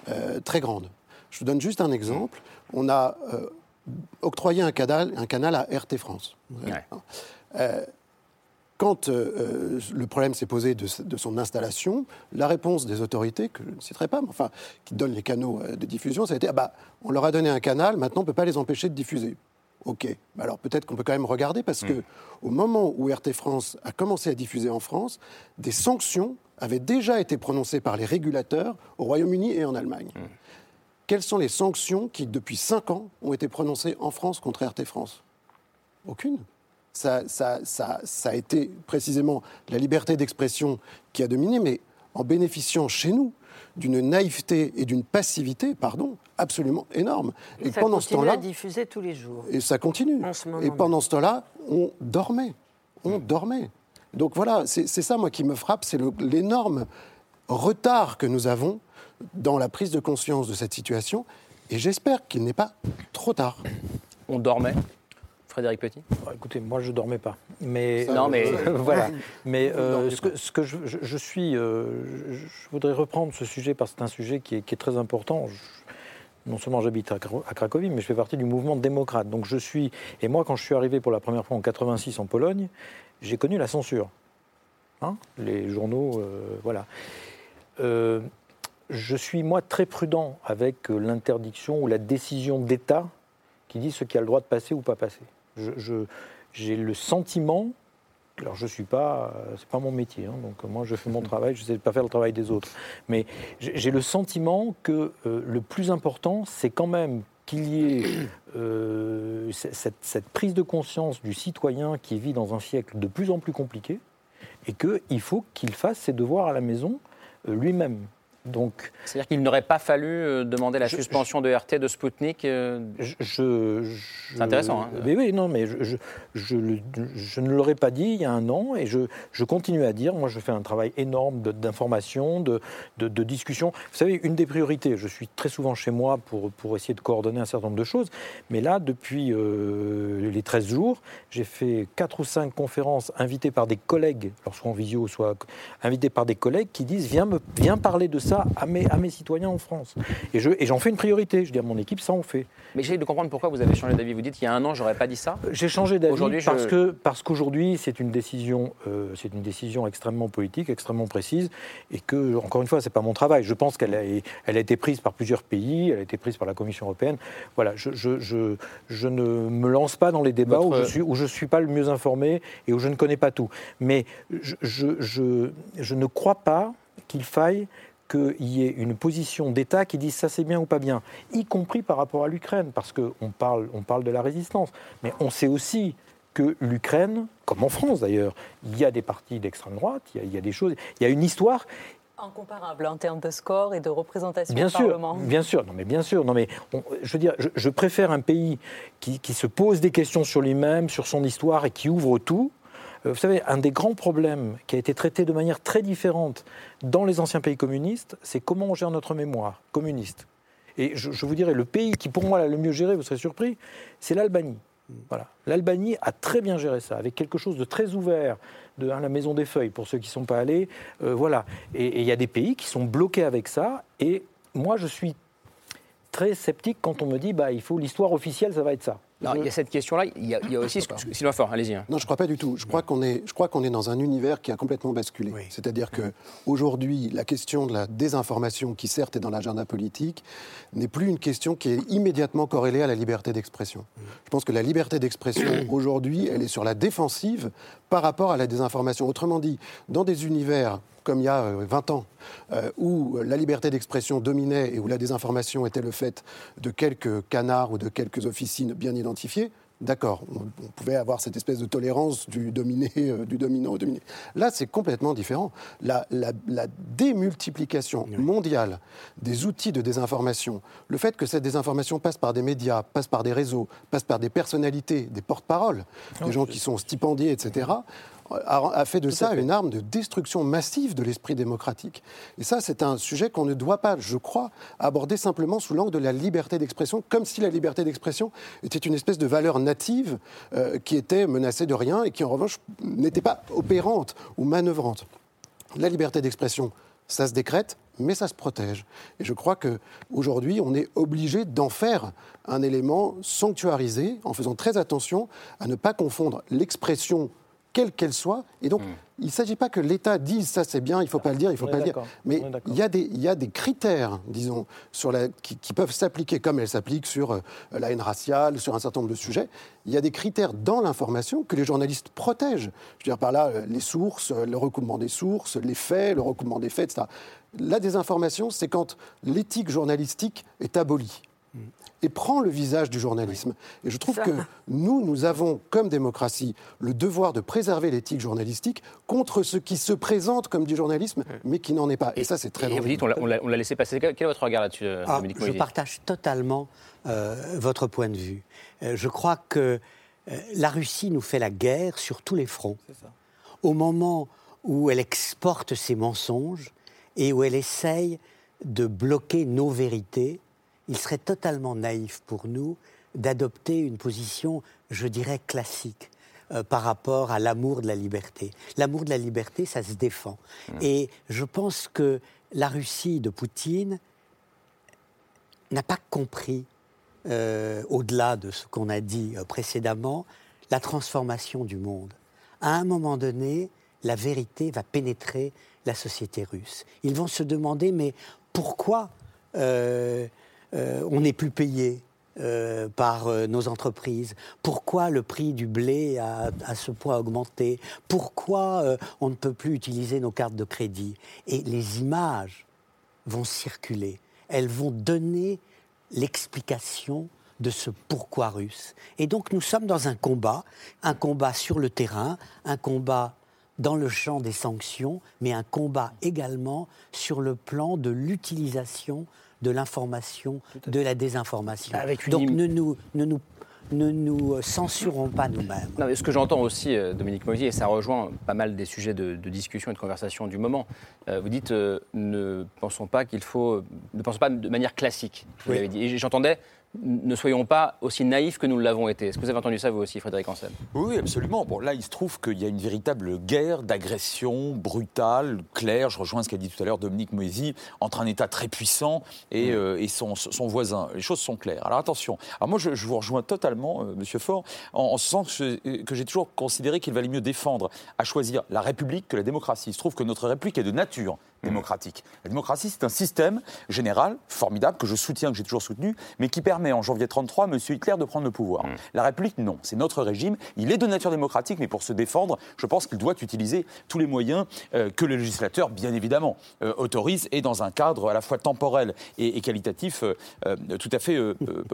euh, très grande. Je vous donne juste un exemple. On a euh, octroyé un canal, un canal à RT France. Quand euh, euh, le problème s'est posé de, son installation, la réponse des autorités, que je ne citerai pas, mais enfin, qui donnent les canaux de diffusion, ça a été ah bah, on leur a donné un canal, maintenant on ne peut pas les empêcher de diffuser. Ok, alors peut-être qu'on peut quand même regarder parce qu'au que au moment où RT France a commencé à diffuser en France, des sanctions avaient déjà été prononcées par les régulateurs au Royaume-Uni et en Allemagne. Quelles sont les sanctions qui, depuis cinq ans, ont été prononcées en France contre RT France? Aucune. Ça, a été précisément la liberté d'expression qui a dominé, mais en bénéficiant chez nous d'une naïveté et d'une passivité, pardon, absolument énorme. Et, ça pendant ce temps-là, à diffuser tous les jours. Et ça continue. et pendant ce temps-là, on dormait, on dormait. Donc voilà, c'est ça moi qui me frappe, c'est l'énorme retard que nous avons dans la prise de conscience de cette situation. Et j'espère qu'il n'est pas trop tard. On dormait Frédéric Petit? Bah, Écoutez, moi je ne dormais pas. Mais, non, mais [laughs] voilà. [laughs] Mais euh, ce, que, je, suis, euh, je, voudrais reprendre ce sujet parce que c'est un sujet qui est, très important. non seulement j'habite à, Cracovie, mais je fais partie du mouvement démocrate. Donc je suis, et moi quand je suis arrivé pour la première fois en 86 en Pologne, j'ai connu la censure. Hein? Les journaux, euh, voilà. je suis moi très prudent avec l'interdiction ou la décision d'État qui dit ce qui a le droit de passer ou pas passer j'ai le sentiment, alors je suis pas, c'est pas mon métier, hein, donc moi je fais mon [laughs] travail, je ne sais pas faire le travail des autres, mais j'ai le sentiment que euh, le plus important, c'est quand même qu'il y ait euh, cette, cette, prise de conscience du citoyen qui vit dans un siècle de plus en plus compliqué, et qu'il faut qu'il fasse ses devoirs à la maison euh, lui-même. Donc, C'est-à-dire qu'il n'aurait pas fallu euh, demander la suspension de RT de Sputnik euh, je, C'est intéressant. Hein. mais oui, non, mais je, je ne l'aurais pas dit il y a un an et je, continue à dire, moi je fais un travail énorme d'information, de, de, de, discussion. Vous savez, une des priorités, je suis très souvent chez moi pour, pour essayer de coordonner un certain nombre de choses, mais là, depuis euh, les 13 jours, j'ai fait 4 ou 5 conférences invitées par des collègues, soit en visio, soit invitées par des collègues qui disent, viens, me, viens parler de ça à mes, à mes citoyens en France. Et, je, et j'en fais une priorité. Je dis à mon équipe, ça on fait. Mais j'essaie de comprendre pourquoi vous avez changé d'avis. Vous dites, il y a un an, j'aurais pas dit ça. J'ai changé d'avis Aujourd'hui, je- parce, que, parce qu'aujourd'hui, c'est une, décision, euh, c'est une décision extrêmement politique, extrêmement précise, et que, encore une fois, c'est pas mon travail. Je pense qu'elle a, elle a été prise par plusieurs pays, elle a été prise par la Commission européenne. Voilà, je, je, je, je ne me lance pas dans les débats Votre- où je suis où je suis pas le mieux informé et où je ne connais pas tout. Mais je, je, je, je ne crois pas qu'il faille qu'il y ait une position d'État qui dise ça c'est bien ou pas bien, y compris par rapport à l'Ukraine, parce qu'on parle, on parle de la résistance. Mais on sait aussi que l'Ukraine, comme en France d'ailleurs, il y a des partis d'extrême droite, il y, a, il y a des choses, il y a une histoire Incomparable en termes de score et de représentation Bien au sûr, Parlement. bien sûr, non mais bien sûr, non mais on- je veux dire, je, je préfère un pays qui, qui se pose des questions sur lui-même, sur son histoire et qui ouvre tout. Euh, Vous savez, un des grands problèmes qui a été traité de manière très différente dans les anciens pays communistes, c'est comment on gère notre mémoire communiste. Et je, je vous dirais, le pays qui pour moi l'a le mieux géré, vous serez surpris, c'est l'Albanie. L'Albanie a très bien géré ça, avec quelque chose de très ouvert, de hein, la maison des feuilles, pour ceux qui ne sont pas allés. Euh, voilà. Et et il y a des pays qui sont bloqués avec ça. Et moi, je suis très sceptique quand on me dit bah, il faut l'histoire officielle, ça va être ça. Non, il y a cette question-là. Il y a, il y a aussi. Sylvain Fort, allez-y. hein. Non, je crois pas du tout. Je crois qu'on est, je crois qu'on est dans un univers qui a complètement basculé. Oui. C'est-à-dire que aujourd'hui, la question de la désinformation, qui certes est dans l'agenda politique, n'est plus une question qui est immédiatement corrélée à la liberté d'expression. Je pense que la liberté d'expression [clears throat] aujourd'hui, elle est sur la défensive par rapport à la désinformation. Autrement dit, dans des univers comme il y a euh, 20 ans, euh, où la liberté d'expression dominait et où la désinformation était le fait de quelques canards ou de quelques officines bien identifiées, d'accord, on, pouvait avoir cette espèce de tolérance du dominé, euh, du dominant au dominé. Là, c'est complètement différent. La, la- la démultiplication mondiale des outils de désinformation, le fait que cette désinformation passe par des médias, passe par des réseaux, passe par des personnalités, des porte-paroles, des gens qui sont stipendiés, etc., a fait de ça une arme de destruction massive de l'esprit démocratique. Et ça, c'est un sujet qu'on ne doit pas, je crois, aborder simplement sous l'angle de la liberté d'expression, comme si la liberté d'expression était une espèce de valeur native euh, qui était menacée de rien et qui, en revanche, n'était pas opérante ou manœuvrante. La liberté d'expression, ça se décrète, mais ça se protège. Et je crois qu'aujourd'hui, on est obligé d'en faire un élément sanctuarisé, en faisant très attention à ne pas confondre l'expression quelle qu'elle soit. Et donc, il ne s'agit pas que l'État dise ça c'est bien, il ne faut pas le dire, il ne faut On pas le dire. Mais il y, a des, il y a des critères, disons, sur la, qui, qui peuvent s'appliquer comme elles s'appliquent sur euh, la haine raciale, sur un certain nombre de sujets. Il y a des critères dans l'information que les journalistes protègent. Je veux dire par là, euh, les sources, euh, le recoupement des sources, les faits, le recoupement des faits, etc. La désinformation, c'est quand l'éthique journalistique est abolie et prend le visage du journalisme. Et je trouve Ça. que nous, nous avons, comme démocratie, le devoir de préserver l'éthique journalistique contre ce qui se présente comme du journalisme, mais qui n'en est pas. Et, ça, c'est très Et vous dangereux. dites, on l'a- on laissé passer. Quel est votre regard là-dessus, euh, Ah, Dominique je partage totalement euh, votre point de vue. Euh, je crois que euh, la Russie nous fait la guerre sur tous les fronts. Au moment où elle exporte ses mensonges et où elle essaye de bloquer nos vérités, il serait totalement naïf pour nous d'adopter une position, je dirais, classique euh, par rapport à l'amour de la liberté. L'amour de la liberté, ça se défend. Et je pense que la Russie de Poutine n'a pas compris, euh, au-delà de ce qu'on a dit euh, précédemment, la transformation du monde. À un moment donné, la vérité va pénétrer la société russe. Ils vont se demander, mais pourquoi on n'est plus payé euh, par euh, nos entreprises Pourquoi le prix du blé a à ce point augmenté? Pourquoi euh, on ne peut plus utiliser nos cartes de crédit? Et les images vont circuler. Elles vont donner l'explication de ce pourquoi russe. Et donc nous sommes dans un combat, un combat sur le terrain, un combat dans le champ des sanctions, mais un combat également sur le plan de l'utilisation de l'information, de la désinformation. Avec une donc ne nous, ne nous, ne nous euh, censurons pas nous-mêmes. Non, mais ce que j'entends aussi, euh, Dominique Moisier, et ça rejoint pas mal des sujets de, de discussion et de conversation du moment. euh, vous dites, euh, ne pensons pas qu'il faut, ne pensons pas de manière classique. Vous Oui. l'avez dit. Et j'entendais ne soyons pas aussi naïfs que nous l'avons été. Est-ce que vous avez entendu ça vous aussi, Frédéric Ansel Oui, absolument. Bon, là, il se trouve qu'il y a une véritable guerre d'agression brutale, claire. Je rejoins ce qu'a dit tout à l'heure Dominique Moisy, entre un État très puissant et, euh, et son, son, voisin. Les choses sont claires. Alors attention. Alors moi, je, vous rejoins totalement, euh, Monsieur Faure, en, en, ce sens que, que j'ai toujours considéré qu'il valait mieux défendre à choisir la République que la démocratie. Il se trouve que notre République est de nature démocratique. La démocratie, c'est un système général, formidable, que je soutiens, que j'ai toujours soutenu, mais qui permet en janvier 33 à M. Hitler de prendre le pouvoir. Mm. La République, non. C'est notre régime. Il est de nature démocratique, mais pour se défendre, je pense qu'il doit utiliser tous les moyens euh, que le législateur, bien évidemment, euh, autorise, et dans un cadre à la fois temporel et, qualitatif euh, tout à fait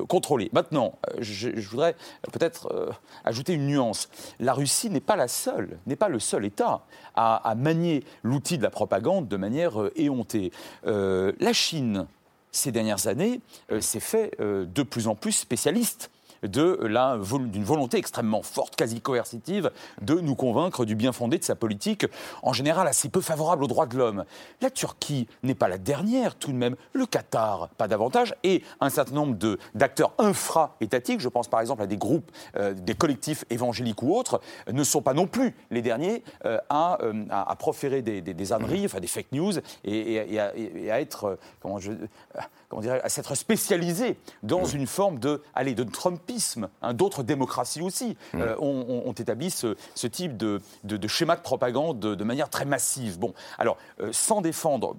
contrôlé. Maintenant, je, voudrais peut-être ajouter une nuance. La Russie n'est pas la seule, n'est pas le seul État à, à manier l'outil de la propagande de manière euh. Euh, la Chine, ces dernières années, euh, s'est fait de plus en plus spécialiste d'une volonté extrêmement forte, quasi coercitive, de nous convaincre du bien fondé de sa politique, en général assez peu favorable aux droits de l'homme. La Turquie n'est pas la dernière, tout de même. Le Qatar, pas davantage. Et un certain nombre d'acteurs infra-étatiques, je pense par exemple à des groupes, euh, des collectifs évangéliques ou autres, ne sont pas non plus les derniers euh, euh, à, proférer des, des, âneries, enfin des fake news, et, à, être, comment je à s'être spécialisé dans une forme de, allez, de Trumpisme. Hein, D'autres démocraties aussi euh, ont, établi ce, type de, schéma de propagande de, manière très massive. Bon, alors, euh, sans défendre,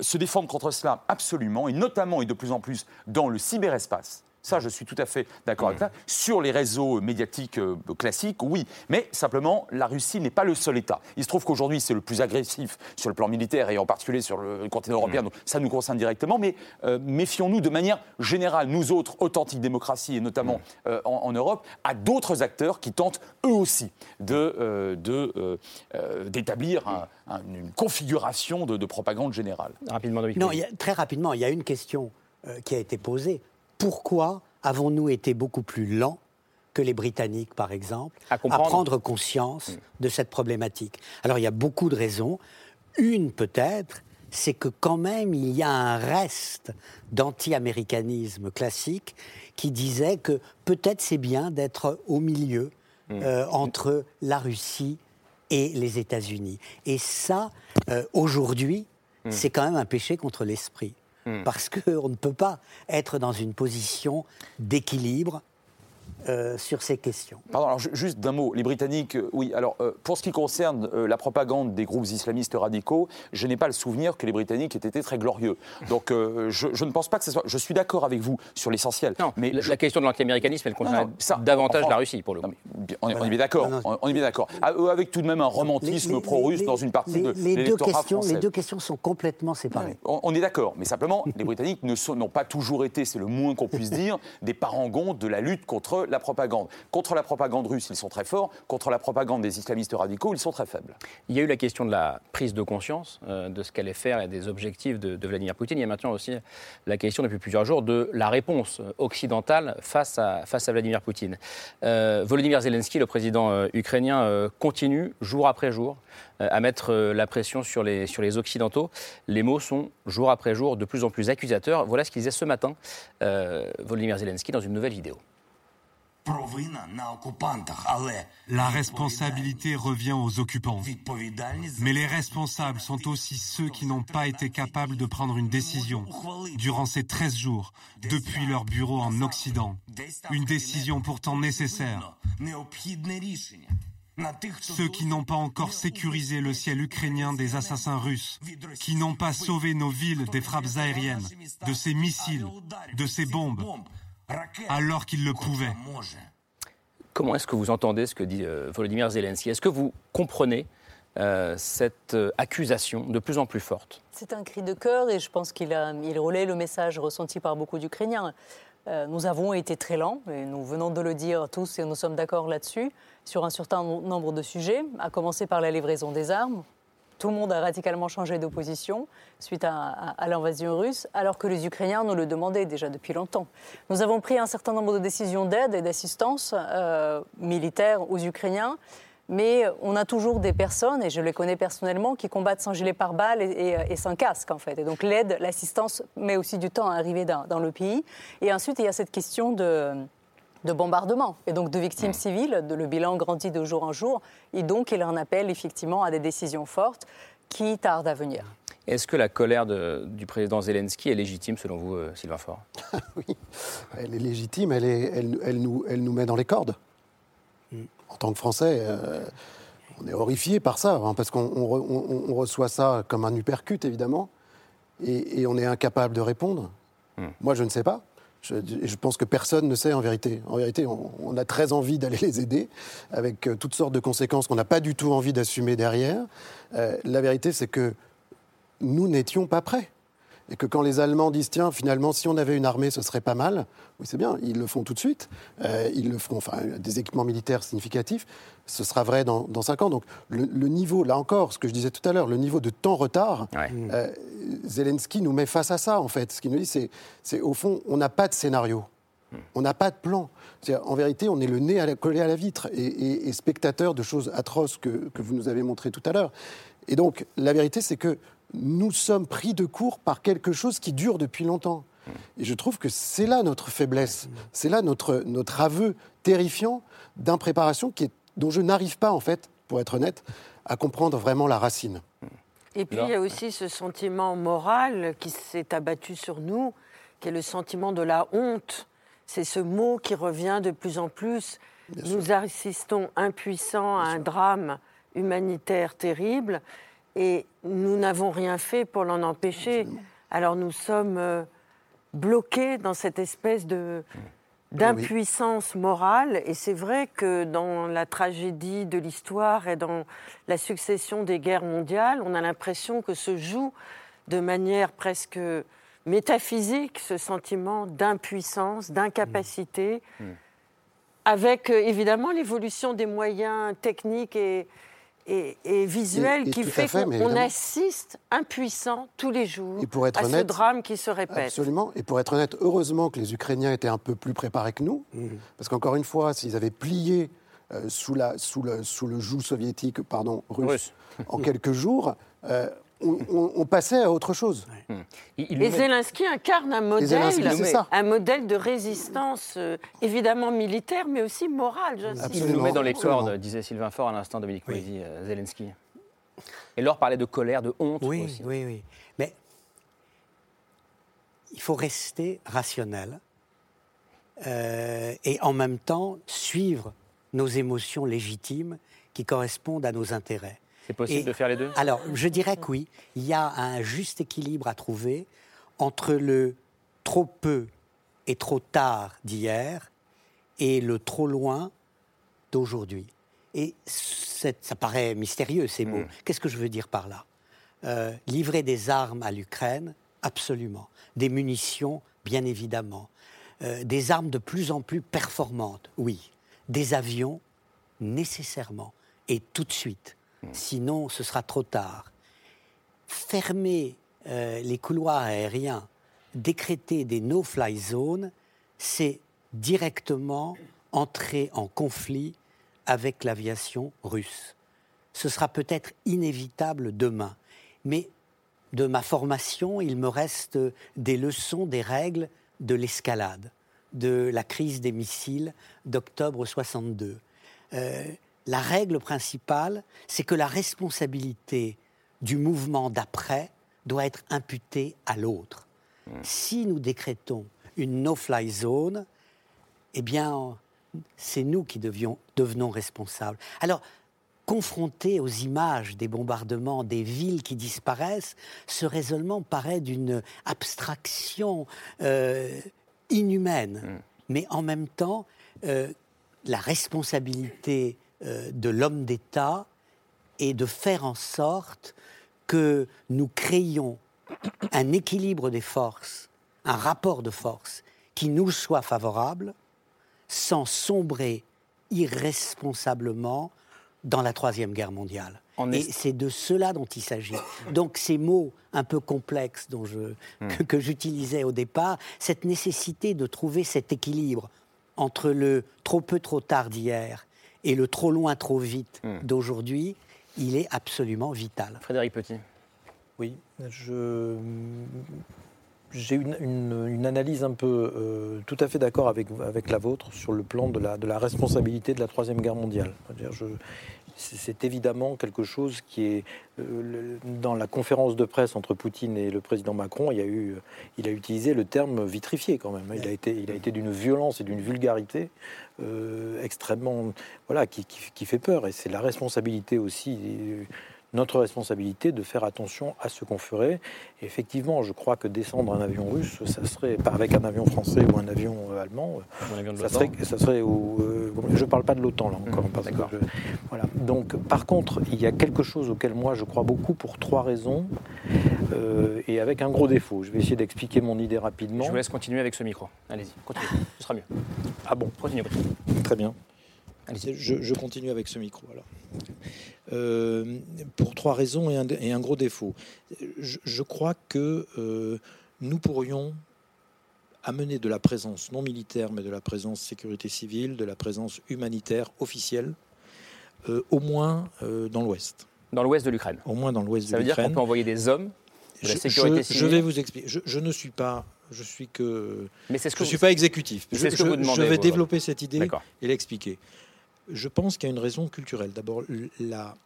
se défendre contre cela, absolument, et notamment et de plus en plus dans le cyberespace. Ça, je suis tout à fait d'accord avec ça. Sur les réseaux médiatiques euh, classiques, oui. Mais simplement, la Russie n'est pas le seul État. Il se trouve qu'aujourd'hui, c'est le plus agressif sur le plan militaire et en particulier sur le continent européen. Donc, ça nous concerne directement. Mais euh, méfions-nous de manière générale, nous autres, authentiques démocraties, et notamment euh, en, Europe, à d'autres acteurs qui tentent eux aussi de, d'établir une configuration de, propagande générale. Rapidement, Non, très rapidement, il y a une question qui a été posée pourquoi avons-nous été beaucoup plus lents que les Britanniques, par exemple, à, prendre conscience mm. de cette problématique? Alors, il y a beaucoup de raisons. Une, peut-être, c'est que quand même, il y a un reste d'anti-américanisme classique qui disait que peut-être c'est bien d'être au milieu mm. euh, entre la Russie et les États-Unis. Et ça, euh, aujourd'hui, mm. c'est quand même un péché contre l'esprit. Hmm. parce qu'on ne peut pas être dans une position d'équilibre euh, sur ces questions. Pardon, alors juste d'un mot. Les Britanniques, euh, oui. Alors, euh, pour ce qui concerne la propagande des groupes islamistes radicaux, je n'ai pas le souvenir que les Britanniques aient été très glorieux. Donc, je, ne pense pas que ce soit. Je suis d'accord avec vous sur l'essentiel. Non, mais la, question de l'anti-américanisme, elle concerne davantage la Russie, pour le coup. on, est, bien d'accord. On, est bien d'accord. Ah, avec tout de même un romantisme pro-russe dans une partie de les deux questions, Les deux questions sont complètement séparées. On, est d'accord, mais simplement, les Britanniques n'ont pas toujours été, c'est le moins qu'on puisse [laughs] dire, des parangons de la lutte contre propagande. Contre la propagande russe, ils sont très forts. Contre la propagande des islamistes radicaux, ils sont très faibles. Il y a eu la question de la prise de conscience euh, de ce qu'allait faire et des objectifs de, Vladimir Poutine. Il y a maintenant aussi la question depuis plusieurs jours de la réponse occidentale face à, Vladimir Poutine. Euh, Volodymyr Zelensky, le président euh, ukrainien, euh, continue jour après jour à mettre la pression sur les, sur les Occidentaux. Les mots sont jour après jour de plus en plus accusateurs. Voilà ce qu'il disait ce matin, Volodymyr Zelensky, dans une nouvelle vidéo. La responsabilité revient aux occupants. Mais les responsables sont aussi ceux qui n'ont pas été capables de prendre une décision durant ces 13 jours depuis leur bureau en Occident. Une décision pourtant nécessaire. Ceux qui n'ont pas encore sécurisé le ciel ukrainien des assassins russes, qui n'ont pas sauvé nos villes des frappes aériennes, de ces missiles, de ces bombes, alors qu'il le pouvait. Comment est-ce que vous entendez ce que dit euh, Volodymyr Zelensky? Est-ce que vous comprenez euh, cette euh, accusation de plus en plus forte? C'est un cri de cœur et je pense qu'il il relaie le message ressenti par beaucoup d'Ukrainiens. nous avons été très lents, et nous venons de le dire tous et nous sommes d'accord là-dessus, sur un certain nombre de sujets, à commencer par la livraison des armes. Tout le monde a radicalement changé d'opposition suite à, l'invasion russe, alors que les Ukrainiens nous le demandaient déjà depuis longtemps. Nous avons pris un certain nombre de décisions d'aide et d'assistance euh, militaire aux Ukrainiens. mais on a toujours des personnes, et je les connais personnellement, qui combattent sans gilet pare-balles et, sans casque, en fait. Et donc l'aide, l'assistance met aussi du temps à arriver dans, le pays. Et ensuite, il y a cette question de, de bombardement et donc de victimes civiles. le bilan grandit de jour en jour. Et donc, il en appelle effectivement à des décisions fortes qui tardent à venir. Est-ce que la colère du président Zelensky est légitime, selon vous, euh, Sylvain Faure? [laughs] Oui, elle est légitime, elle, est, elle, nous, elle nous met dans les cordes. En tant que Français, euh, on est horrifié par ça, hein, parce qu'on reçoit ça comme un uppercut, évidemment, et, on est incapable de répondre. Hmm. Moi, je ne sais pas. Je, pense que personne ne sait en vérité. En vérité, on, a très envie d'aller les aider, avec euh, toutes sortes de conséquences qu'on n'a pas du tout envie d'assumer derrière. la vérité, c'est que nous n'étions pas prêts. Et que quand les Allemands disent, tiens, finalement, si on avait une armée, ce serait pas mal, oui, c'est bien, ils le font tout de suite. Euh, ils le feront, enfin, des équipements militaires significatifs, ce sera vrai dans, cinq ans. Donc, le, niveau, là encore, ce que je disais tout à l'heure, le niveau de temps retard, euh, Zelensky nous met face à ça, en fait. Ce qu'il nous dit, c'est, au fond, on n'a pas de scénario. On n'a pas de plan. En vérité, on est le nez collé à la vitre et, spectateur de choses atroces que, que, vous nous avez montrées tout à l'heure. Et donc, la vérité, c'est que nous sommes pris de court par quelque chose qui dure depuis longtemps. Et je trouve que c'est là notre faiblesse, c'est là notre, notre aveu terrifiant d'impréparation qui est, dont je n'arrive pas, en fait, pour être honnête, à comprendre vraiment la racine. Et puis il y a aussi ce sentiment moral qui s'est abattu sur nous, qui est le sentiment de la honte. C'est ce mot qui revient de plus en plus. nous assistons impuissants à un drame humanitaire terrible et nous n'avons rien fait pour l'en empêcher. Alors nous sommes euh, bloqués dans cette espèce de d'impuissance morale. Et c'est vrai que dans la tragédie de l'histoire et dans la succession des guerres mondiales, on a l'impression que se joue de manière presque métaphysique ce sentiment d'impuissance, d'incapacité, mmh. Mmh. avec euh, évidemment l'évolution des moyens techniques et, et, visuel qui fait, qu'on assiste impuissant tous les jours à ce drame qui se répète. Absolument. Et pour être honnête, heureusement que les Ukrainiens étaient un peu plus préparés que nous, mmh. parce qu'encore une fois, s'ils avaient plié euh, sous, la, sous, le, sous le joug soviétique, pardon, russe, en quelques jours, euh, on, passait à autre chose. et Zelensky incarne un modèle, un modèle de résistance, euh, évidemment militaire, mais aussi morale. Il nous met dans les cordes, disait Sylvain Faure à l'instant, Dominique oui. Euh, Zelensky. Et Laure parlait de colère, de honte. Oui, oui, oui. Mais il faut rester rationnel euh, et en même temps suivre nos émotions légitimes qui correspondent à nos intérêts. C'est possible de faire les deux? Alors, je dirais que oui. Il y a un juste équilibre à trouver entre le trop peu et trop tard d'hier et le trop loin d'aujourd'hui. Et ça paraît mystérieux, ces mots. Hmm. Qu'est-ce que je veux dire par là? Euh, Livrer des armes à l'Ukraine, absolument. Des munitions, bien évidemment. Euh, des armes de plus en plus performantes, oui. Des avions, nécessairement. Et tout de suite. Sinon, ce sera trop tard. Fermer euh, les couloirs aériens, décréter des no-fly zones, c'est directement entrer en conflit avec l'aviation russe. Ce sera peut-être inévitable demain, mais de ma formation, il me reste des leçons des règles de l'escalade, de la crise des missiles d'octobre 62 la règle principale, c'est que la responsabilité du mouvement d'après doit être imputée à l'autre. Hmm. Si nous décrétons une no-fly zone, eh bien, c'est nous qui devenons responsables. Alors, confronté aux images des bombardements des villes qui disparaissent, ce raisonnement paraît d'une abstraction euh, inhumaine. Hmm. Mais en même temps, euh, la responsabilité de l'homme d'État et de faire en sorte que nous créions un équilibre des forces, un rapport de force qui nous soit favorable sans sombrer irresponsablement dans la Troisième Guerre mondiale. Et c'est de cela dont il s'agit. Donc ces mots un peu complexes dont je, hmm. que j'utilisais au départ, cette nécessité de trouver cet équilibre entre le trop peu trop tard d'hier Et le trop loin, trop vite Hmm. d'aujourd'hui, il est absolument vital. Frédéric Petit. Oui, je j'ai une, une- une analyse un peu euh, tout à fait d'accord avec, avec la vôtre sur le plan de la, de la responsabilité de la Troisième Guerre mondiale. Je- C'est évidemment quelque chose qui est euh, dans la conférence de presse entre Poutine et le président Macron. Il, y a eu, il a utilisé le terme vitrifié quand même. Il a été, il a été d'une violence et d'une vulgarité euh, extrêmement, voilà, qui, qui- qui fait peur. Et c'est la responsabilité aussi euh, notre responsabilité de faire attention à ce qu'on ferait. Et effectivement, je crois que descendre un avion russe, ça serait pas avec un avion français ou un avion euh, allemand, euh, Mon avion de ça serait, ça serait au, euh, je parle pas de l'OTAN là encore, Mmh, parce que d'accord. je- voilà. Donc, par contre, il y a quelque chose auquel moi je crois beaucoup pour trois raisons euh, et avec un gros défaut. Je vais essayer d'expliquer mon idée rapidement. Je vous laisse continuer avec ce micro. Allez-y, continuez. Ce sera mieux. Ah bon, Continuez. continuez. très bien. Je, je continue avec ce micro alors. Euh, pour trois raisons et un, et un gros défaut. Je, je crois que euh, nous pourrions amener de la présence non militaire, mais de la présence sécurité civile, de la présence humanitaire officielle, euh, au moins dans l'Ouest. Dans l'ouest de l'Ukraine. Au moins dans l'Ouest Ça de veut dire qu'on l'Ukraine. peut envoyer des hommes de la Je, sécurité je- vais vous expliquer. Je, ne suis pas. Je suis que. Mais c'est ce que Je ne vous- suis pas exécutif. Je, ce que vous demandez, je vais vous, développer cette idée D'accord. et l'expliquer. Je pense qu'il y a une raison culturelle. D'abord, la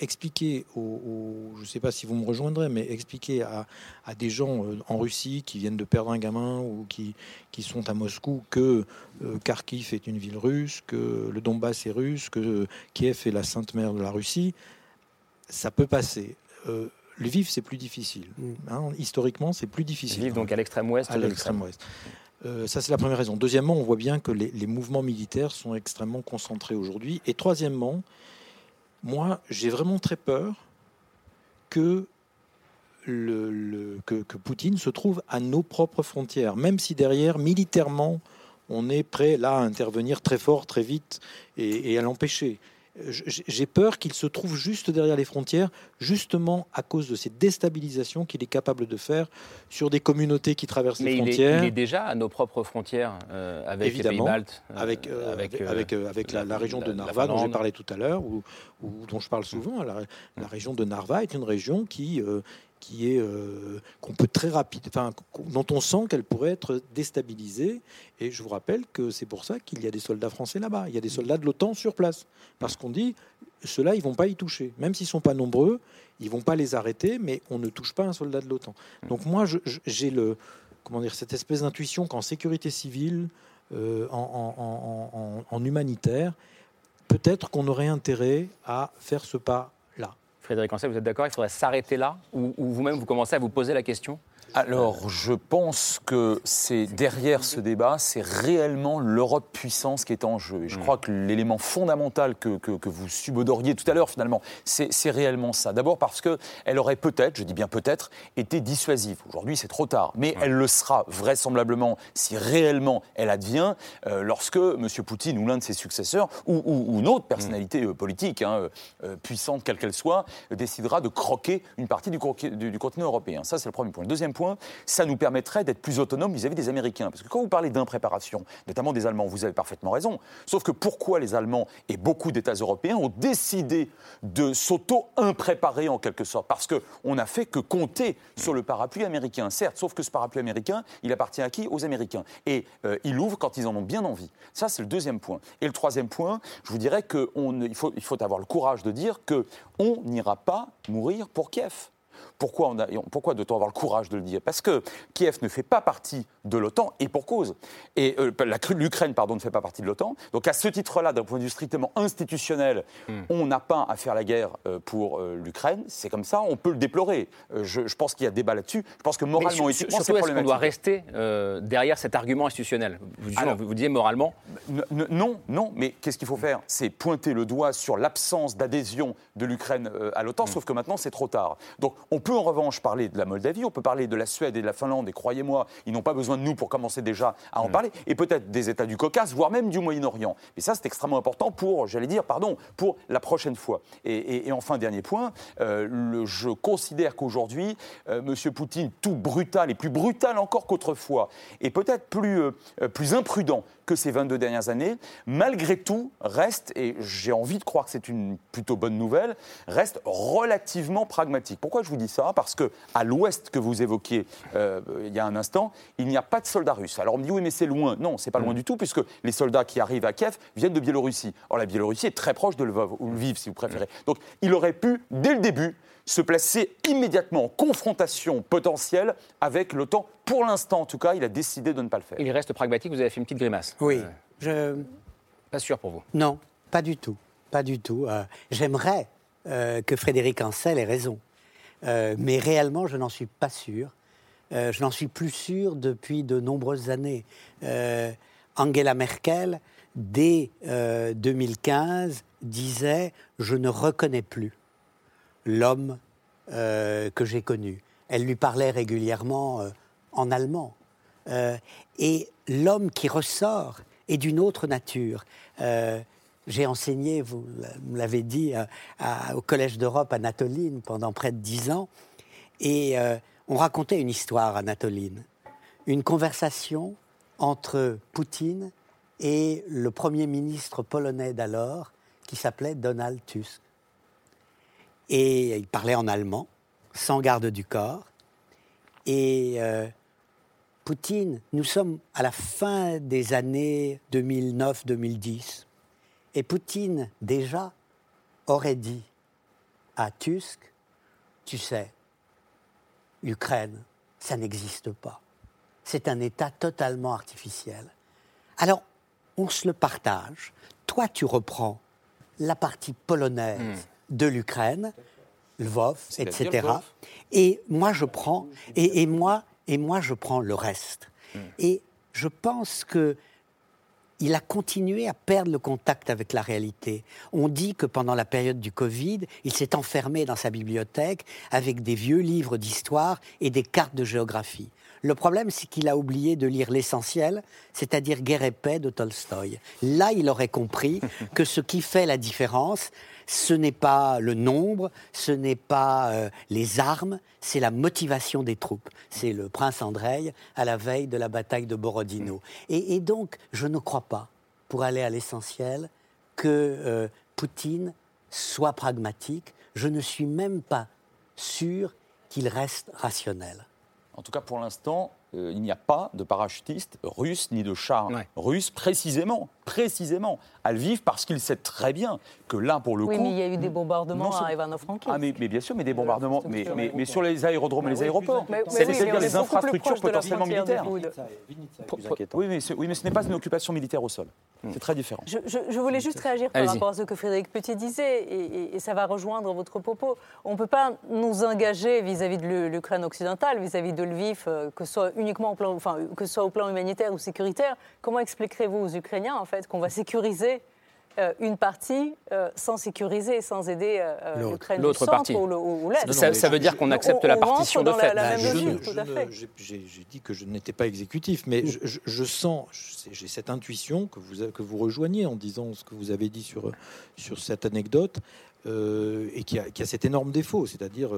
expliquer aux, aux- je ne sais pas si vous me rejoindrez, mais expliquer à, à des gens euh, en Russie qui viennent de perdre un gamin ou qui, qui sont à Moscou que euh, Kharkiv est une ville russe, que le Donbass est russe, que Kiev est la sainte mère de la Russie, ça peut passer. Euh, Lviv, c'est plus difficile. Hein, historiquement, c'est plus difficile. Vivent donc à l'extrême ouest À l'extrême ouest. Euh, ça, c'est la première raison. Deuxièmement, on voit bien que les, mouvements militaires sont extrêmement concentrés aujourd'hui. Et troisièmement, moi, j'ai vraiment très peur que, Poutine se trouve à nos propres frontières, même si derrière, militairement, on est prêt là à intervenir très fort, très vite et à l'empêcher. J'ai peur qu'il se trouve juste derrière les frontières, justement à cause de ces déstabilisations qu'il est capable de faire sur des communautés qui traversent Mais les il est, frontières. il est déjà à nos propres frontières euh, avec les Évidemment, pays baltes. euh, avec, euh, avec, avec, avec la, la région de la- Narva dont j'ai parlé tout à l'heure, ou, ou dont je parle souvent. La, la région de Narva est une région qui, qui est euh, qu'on peut très rapide, enfin dont on sent qu'elle pourrait être déstabilisée. Et je vous rappelle que c'est pour ça qu'il y a des soldats français là-bas. Il y a des soldats de l'OTAN sur place, parce qu'on dit ceux-là, ils vont pas y toucher, même s'ils sont pas nombreux, ils vont pas les arrêter, mais on ne touche pas un soldat de l'OTAN. Donc moi, j'ai le comment dire cette espèce d'intuition qu'en sécurité civile, euh, en, humanitaire, peut-être qu'on aurait intérêt à faire ce pas-là. Vous êtes d'accord Il faudrait s'arrêter là ou vous-même, vous commencez à vous poser la question? Alors, je pense que c'est derrière ce débat, c'est réellement l'Europe puissance qui est en jeu. Et je crois que l'élément fondamental que, que- que vous subodoriez tout à l'heure, finalement, c'est réellement ça. D'abord parce qu'elle aurait peut-être, je dis bien peut-être, été dissuasive. Aujourd'hui, c'est trop tard. Mais elle le sera vraisemblablement si réellement elle advient euh, lorsque M. Poutine ou l'un de ses successeurs, ou, ou- ou une autre personnalité euh, politique, hein, euh, puissante quelle qu'elle soit, euh, décidera de croquer une partie du, croquet- du- du continent européen. Ça, c'est le premier point. Le deuxième point, ça nous permettrait d'être plus autonomes vis-à-vis des Américains. Parce que quand vous parlez d'impréparation, notamment des Allemands, vous avez parfaitement raison. Sauf que pourquoi les Allemands et beaucoup d'États européens ont décidé de s'auto-impréparer en quelque sorte? Parce qu'on n'a fait que compter sur le parapluie américain, certes, sauf que ce parapluie américain, il appartient à qui? Aux Américains. Et euh, il quand ils en ont bien envie. Ça, c'est le deuxième point. Et le troisième point, je vous dirais qu'il faut, faut avoir le courage de dire qu'on n'ira pas mourir pour Kiev. Pourquoi, on a- pourquoi doit-on avoir le courage de le dire? Parce que Kiev ne fait pas partie de l'OTAN, et pour cause. Et euh, l'Ukraine, pardon, ne fait pas partie de l'OTAN. Donc à ce titre-là, d'un point de vue strictement institutionnel, on n'a pas à faire la guerre euh, pour euh, l'Ukraine. C'est comme ça, on peut le déplorer. Euh, je, je pense qu'il y a débat là-dessus. Je pense que moralement et sur- éthiquement, c'est surtout, est-ce qu'on doit problématique. rester derrière cet argument institutionnel? Vous, Alors- vous, vous disiez moralement, Non, non, mais qu'est-ce qu'il faut faire? C'est pointer le doigt sur l'absence d'adhésion de l'Ukraine à l'OTAN, sauf que maintenant c'est trop tard. Donc On peut en revanche parler de la Moldavie, on peut parler de la Suède et de la Finlande, et croyez-moi, ils n'ont pas besoin de nous pour commencer déjà à en parler, et peut-être des États du Caucase, voire même du Moyen-Orient. Et ça, c'est extrêmement important pour, j'allais dire, pardon, pour la prochaine fois. Et, enfin, dernier point, euh, je considère qu'aujourd'hui, euh, M. Poutine, tout brutal et plus brutal encore qu'autrefois, et peut-être plus, euh, plus imprudent que ces 22 dernières années, malgré tout, reste, et j'ai envie de croire que c'est une plutôt bonne nouvelle, reste relativement pragmatique. Pourquoi je vous dis ça? Parce que à l'ouest que vous évoquiez euh, il y a un instant, il n'y a pas de soldats russes. Alors on me dit oui, mais c'est loin. Non, c'est pas loin mm. du tout, puisque les soldats qui arrivent à Kiev viennent de Biélorussie. Or la Biélorussie est très proche de Lvov, ou Lviv si vous préférez. Donc il aurait pu, dès le début, se placer immédiatement en confrontation potentielle avec l'OTAN. Pour l'instant, en tout cas, il a décidé de ne pas le faire. Il reste pragmatique, vous avez fait une petite grimace. Oui. Euh, je... Pas sûr pour vous Non, pas du tout. Pas du tout. Euh, j'aimerais euh, que Frédéric Ancel ait raison. mais réellement, je n'en suis pas sûr. je n'en suis plus sûr depuis de nombreuses années. Angela Merkel, dès 2015, disait Je ne reconnais plus l'homme euh, que j'ai connu. Elle lui parlait régulièrement euh, en allemand. Euh, et l'homme qui ressort est d'une autre nature. j'ai enseigné, vous l'avez dit, au Collège d'Europe à pendant près de dix ans. Et on racontait une histoire à Natoline. Une conversation entre Poutine et le Premier ministre polonais d'alors, qui s'appelait Donald Tusk. Et il parlait en allemand, sans garde du corps. Et euh, Poutine, nous sommes à la fin des années 2009-2010. Et Poutine, déjà, aurait dit à Tusk, tu sais, l'Ukraine, ça n'existe pas. C'est un État totalement artificiel. Alors, on se le partage. Toi, tu reprends la partie polonaise hmm de l'Ukraine, Lvov, etc. Et moi, je prends, et, moi, et moi, je prends le reste. Hmm. Et je pense que il a continué à perdre le contact avec la réalité. On dit que pendant la période du Covid, il s'est enfermé dans sa bibliothèque avec des vieux livres d'histoire et des cartes de géographie. Le problème, c'est qu'il a oublié de lire l'essentiel, c'est-à-dire Guerre et paix de Tolstoï. Là, il aurait compris [laughs] que ce qui fait la différence, ce n'est pas le nombre, ce n'est pas euh, les armes, c'est la motivation des troupes. C'est le prince Andrei à la veille de la bataille de Borodino. Et, donc, je ne crois pas, pour aller à l'essentiel, que euh, Poutine soit pragmatique. Je ne suis même pas sûr qu'il reste rationnel. En tout cas, pour l'instant, euh, il n'y a pas de parachutistes russes ni de chars russes, précisément, précisément, à Lviv, parce qu'il sait très bien que là, pour le coup... Oui, mais il y a eu des bombardements à Ivano-Frankivsk. Ah, mais, bien sûr, mais des bombardements, mais, mais, sur les aérodromes et les aéroports. C'est-à-dire les infrastructures potentiellement militaires. Oui, mais ce, oui, mais ce n'est pas une occupation militaire au sol. C'est très différent. Je, voulais juste réagir par rapport à ce que Frédéric Petit disait, et, ça va rejoindre votre propos. On ne peut pas nous engager vis-à-vis de l'Ukraine occidentale, vis-à-vis de Lviv, euh, que ce soit uniquement au plan, enfin, que ce soit au plan humanitaire ou sécuritaire. Comment expliquerez-vous aux Ukrainiens, en fait, qu'on va sécuriser euh, une partie euh, sans sécuriser, sans aider euh, l'Ukraine L'autre partie. ou, l'Est? Ça, veut dire qu'on accepte la partition de fait. J'ai dit que je n'étais pas exécutif, mais je, sens, j'ai cette intuition que vous, que vous rejoignez en disant ce que vous avez dit sur, sur cette anecdote. et qui a, qui a, cet énorme défaut, c'est-à-dire,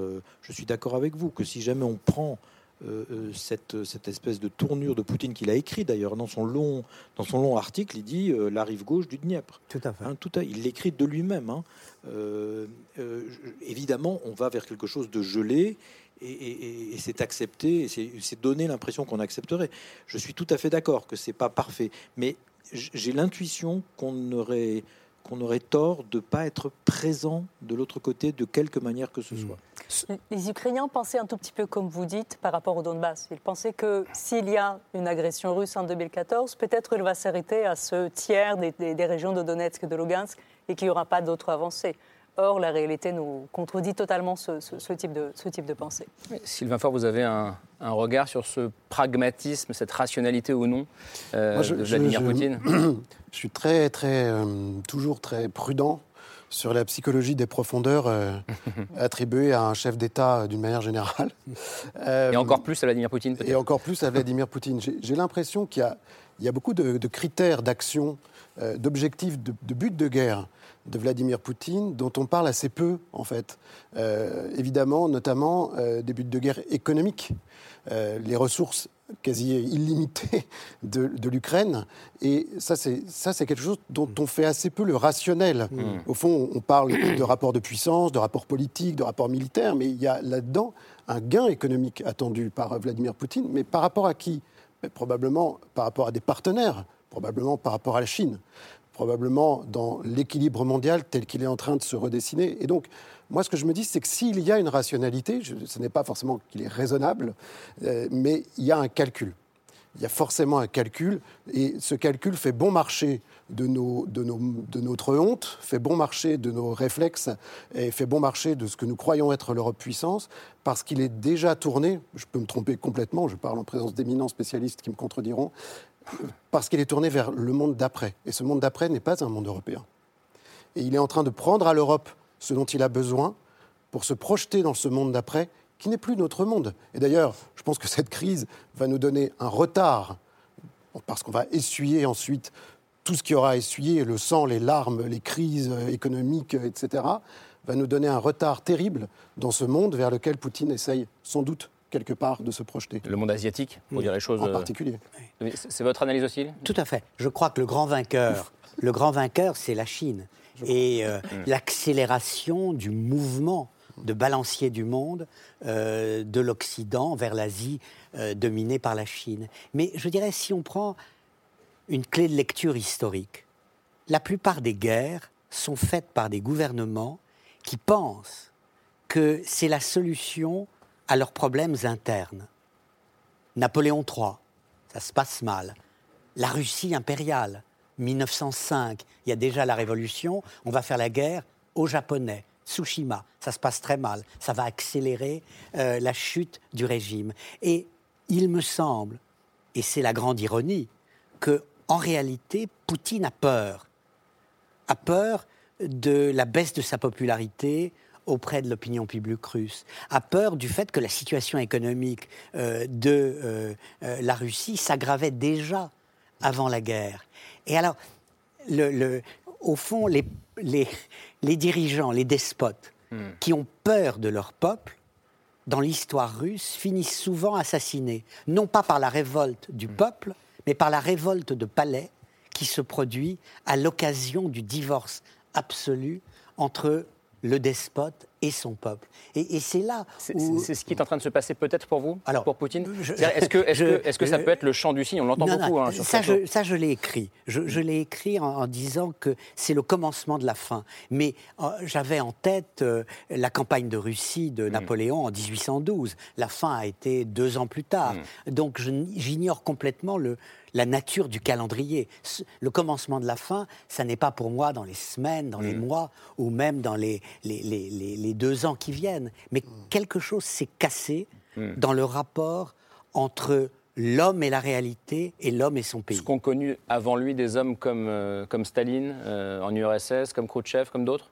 je suis d'accord avec vous, que si jamais on prend euh, euh, cette, cette, espèce de tournure de Poutine qu'il a écrit d'ailleurs dans son long dans son long article, il dit euh, la rive gauche du Dniepr. Tout à fait. Hein, tout à, il l'écrit de lui-même. Hein. évidemment, on va vers quelque chose de gelé. Et, c'est accepté, et c'est donner l'impression qu'on accepterait. Je suis tout à fait d'accord que c'est pas parfait, mais j'ai l'intuition qu'on aurait qu'on aurait tort de ne pas être présent de l'autre côté de quelque manière que ce hmm. soit. Les Ukrainiens pensaient un tout petit peu comme vous dites par rapport au Donbass. Ils pensaient que s'il y a une agression russe en 2014, peut-être il va s'arrêter à ce tiers des, des, régions de Donetsk et de Lugansk et qu'il n'y aura pas d'autres avancées. Or, la réalité nous contredit totalement ce, type, de, ce type de pensée. Sylvain Faure, vous avez un, regard sur ce pragmatisme, cette rationalité ou non euh, de Vladimir Poutine [clears throat] Je suis très, très, euh, toujours très prudent sur la psychologie des profondeurs euh, [laughs] attribuée à un chef d'État euh, d'une manière générale. [laughs] Euh, et encore plus à Vladimir Poutine, Et encore plus à Vladimir Poutine. J'ai l'impression qu'il y, y, a beaucoup de, de critères d'action, euh, d'objectifs, de, de buts de guerre de Vladimir Poutine dont on parle assez peu, en fait. Euh, évidemment, notamment euh, des buts de guerre économiques, euh, les ressources quasi illimitées [laughs] de, de l'Ukraine. Et ça, c'est quelque chose dont on fait assez peu le rationnel. Mmh. Au fond, on parle de rapports de puissance, de rapports politiques, de rapports militaires, mais il y a là-dedans un gain économique attendu par Vladimir Poutine. Mais par rapport à qui? Mais Probablement par rapport à des partenaires, probablement par rapport à la Chine probablement dans l'équilibre mondial tel qu'il est en train de se redessiner. Et donc, moi, ce que je me dis, c'est que s'il y a une rationalité, ce n'est pas forcément qu'il est raisonnable, euh, mais il y a un calcul. Il y a forcément un calcul, et ce calcul fait bon marché de, nos, de, nos, de notre honte, fait bon marché de nos réflexes, et fait bon marché de ce que nous croyons être l'Europe puissance, parce qu'il est déjà tourné, je peux me tromper complètement, je parle en présence d'éminents spécialistes qui me contrediront, parce qu'il est tourné vers le monde d'après. Et ce monde d'après n'est pas un monde européen. Et il est en train de prendre à l'Europe ce dont il a besoin pour se projeter dans ce monde d'après qui n'est plus notre monde. Et d'ailleurs, je pense que cette crise va nous donner un retard, parce qu'on va essuyer ensuite tout ce qui aura essuyé, le sang, les larmes, les crises économiques, etc., va nous donner un retard terrible dans ce monde vers lequel Poutine essaye sans doute quelque part de se projeter. Le monde asiatique, pour dire les choses. En euh, particulier. C'est votre analyse aussi Tout à fait. Je crois que le grand vainqueur, le grand vainqueur, c'est la Chine. Et euh, mm. l'accélération du mouvement de balancier du monde euh, de l'Occident vers l'Asie dominée par la Chine. Mais je dirais, si on prend une clé de lecture historique, la plupart des guerres sont faites par des gouvernements qui pensent que c'est la solution à leurs problèmes internes. Napoléon III, ça se passe mal. La Russie impériale, 1905, il y a déjà la révolution, on va faire la guerre aux Japonais. Tsushima, ça se passe très mal, ça va accélérer euh, la chute du régime. Et il me semble, et c'est la grande ironie, que en réalité, Poutine a peur, a peur de la baisse de sa popularité, auprès de l'opinion publique russe, a peur du fait que la situation économique euh, de euh, euh, la Russie s'aggravait déjà avant la guerre. Et alors, le, au fond, les, les, les, dirigeants, les despotes, hmm. qui ont peur de leur peuple, dans l'histoire russe, finissent souvent assassinés, non pas par la révolte du hmm. peuple, mais par la révolte de palais qui se produit à l'occasion du divorce absolu entre le despote et son peuple. Et, c'est là C'est ce qui est en train de se passer peut-être pour vous, Alors, pour Poutine Est-ce que, est que, que, ça peut être le chant du signe On l'entend beaucoup. Hein, ça, je, ça, je l'ai écrit. Je, l'ai écrit en, disant que c'est le commencement de la fin. Mais euh, j'avais en tête euh, la campagne de Russie de hmm. Napoléon en 1812. La fin a été deux ans plus tard. Hmm. Donc j'ignore complètement le, la nature du calendrier. Le commencement de la fin, ça n'est pas pour moi dans les semaines, dans les mm. mois ou même dans les, les, deux ans qui viennent. Mais mm. quelque chose s'est cassé mm. dans le rapport entre l'homme et la réalité et l'homme et son pays. Ce qu'ont connu avant lui des hommes comme, euh, comme Staline euh, en URSS, comme Khrouchtchev, comme d'autres?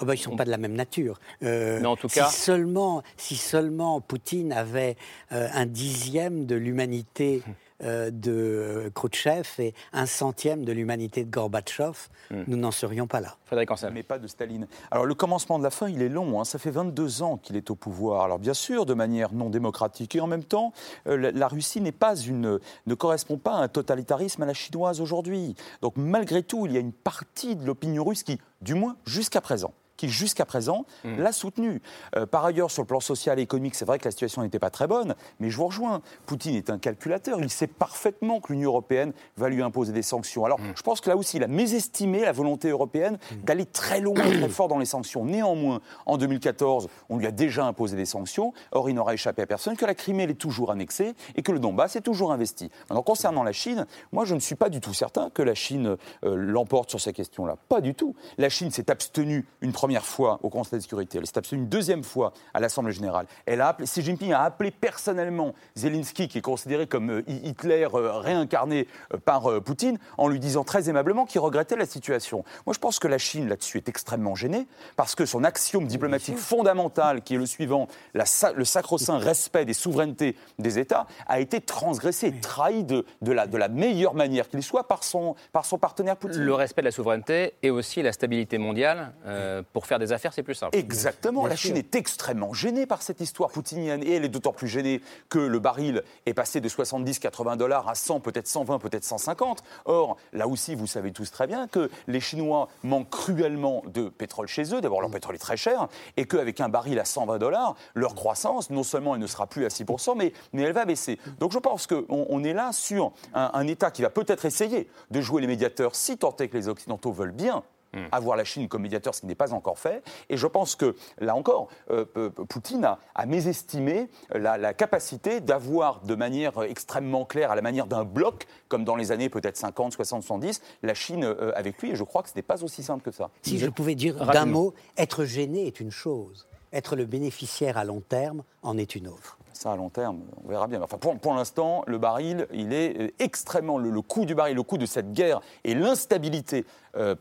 Oh ben, ils ne sont pas de la même nature. Euh, Mais en tout cas... si, seulement, si seulement Poutine avait un dixième de l'humanité [laughs] Euh, de Khrouchtchev et un centième de l'humanité de Gorbatchev, hmm. nous n'en serions pas là. Frédéric Mais pas de Staline. Alors le commencement de la fin, il est long. Hein. Ça fait 22 ans qu'il est au pouvoir. Alors bien sûr, de manière non démocratique. Et en même temps, euh, la, Russie n'est pas une, ne correspond pas à un totalitarisme à la chinoise aujourd'hui. Donc malgré tout, il y a une partie de l'opinion russe qui, du moins jusqu'à présent, qui jusqu'à présent mm. l'a soutenu. Euh, par ailleurs, sur le plan social et économique, c'est vrai que la situation n'était pas très bonne, mais je vous rejoins. Poutine est un calculateur. Il sait parfaitement que l'Union européenne va lui imposer des sanctions. Alors, mm. je pense que là aussi, il a mésestimé la volonté européenne mm. d'aller très loin, [coughs] très fort dans les sanctions. Néanmoins, en 2014, on lui a déjà imposé des sanctions. Or, il n'aura échappé à personne que la Crimée est toujours annexée et que le Donbass est toujours investi. Maintenant, concernant la Chine, moi, je ne suis pas du tout certain que la Chine euh, l'emporte sur ces questions-là. Pas du tout. La Chine s'est abstenue une première première fois au Conseil de sécurité, elle s'est abstenue une deuxième fois à l'Assemblée générale. Elle a appelé, Xi Jinping a appelé personnellement Zelensky, qui est considéré comme euh, Hitler euh, réincarné euh, par Poutine, en lui disant très aimablement qu'il regrettait la situation. Moi, je pense que la Chine, là-dessus, est extrêmement gênée, parce que son axiome diplomatique fondamental, qui est le suivant, la, le sacro-saint respect des souverainetés des États, a été transgressé, trahi de, de, la, de la meilleure manière qu'il soit par son, par son partenaire Poutine. Le respect de la souveraineté et aussi la stabilité mondiale. pour faire des affaires, c'est plus simple. Exactement. la Chine est extrêmement gênée par cette histoire poutinienne. Et elle est d'autant plus gênée que le baril est passé de 70-80 dollars à 100, peut-être 120, peut-être 150. Or, là aussi, vous savez tous très bien que les Chinois manquent cruellement de pétrole chez eux. D'abord, leur pétrole est très cher. Et qu'avec un baril à 120 dollars, leur croissance, non seulement elle ne sera plus à 6%, mais, mais elle va baisser. Donc je pense qu'on on est là sur un, un État qui va peut-être essayer de jouer les médiateurs si tant est que les Occidentaux veulent bien Avoir la Chine comme médiateur, ce qui n'est pas encore fait. Et je pense que, là encore, euh, Poutine a, mésestimé la, capacité d'avoir de manière extrêmement claire, à la manière d'un bloc, comme dans les années peut-être 50, 60, 70, la Chine euh, avec lui. Et je crois que ce n'est pas aussi simple que ça. Si je pouvais dire d'un mot, être gêné est une chose, être le bénéficiaire à long terme en est une autre. Ça, à long terme, on verra bien. Enfin, pour, pour l'instant, le baril, il est euh, extrêmement. Le, coût du baril, le coût de cette guerre et l'instabilité euh,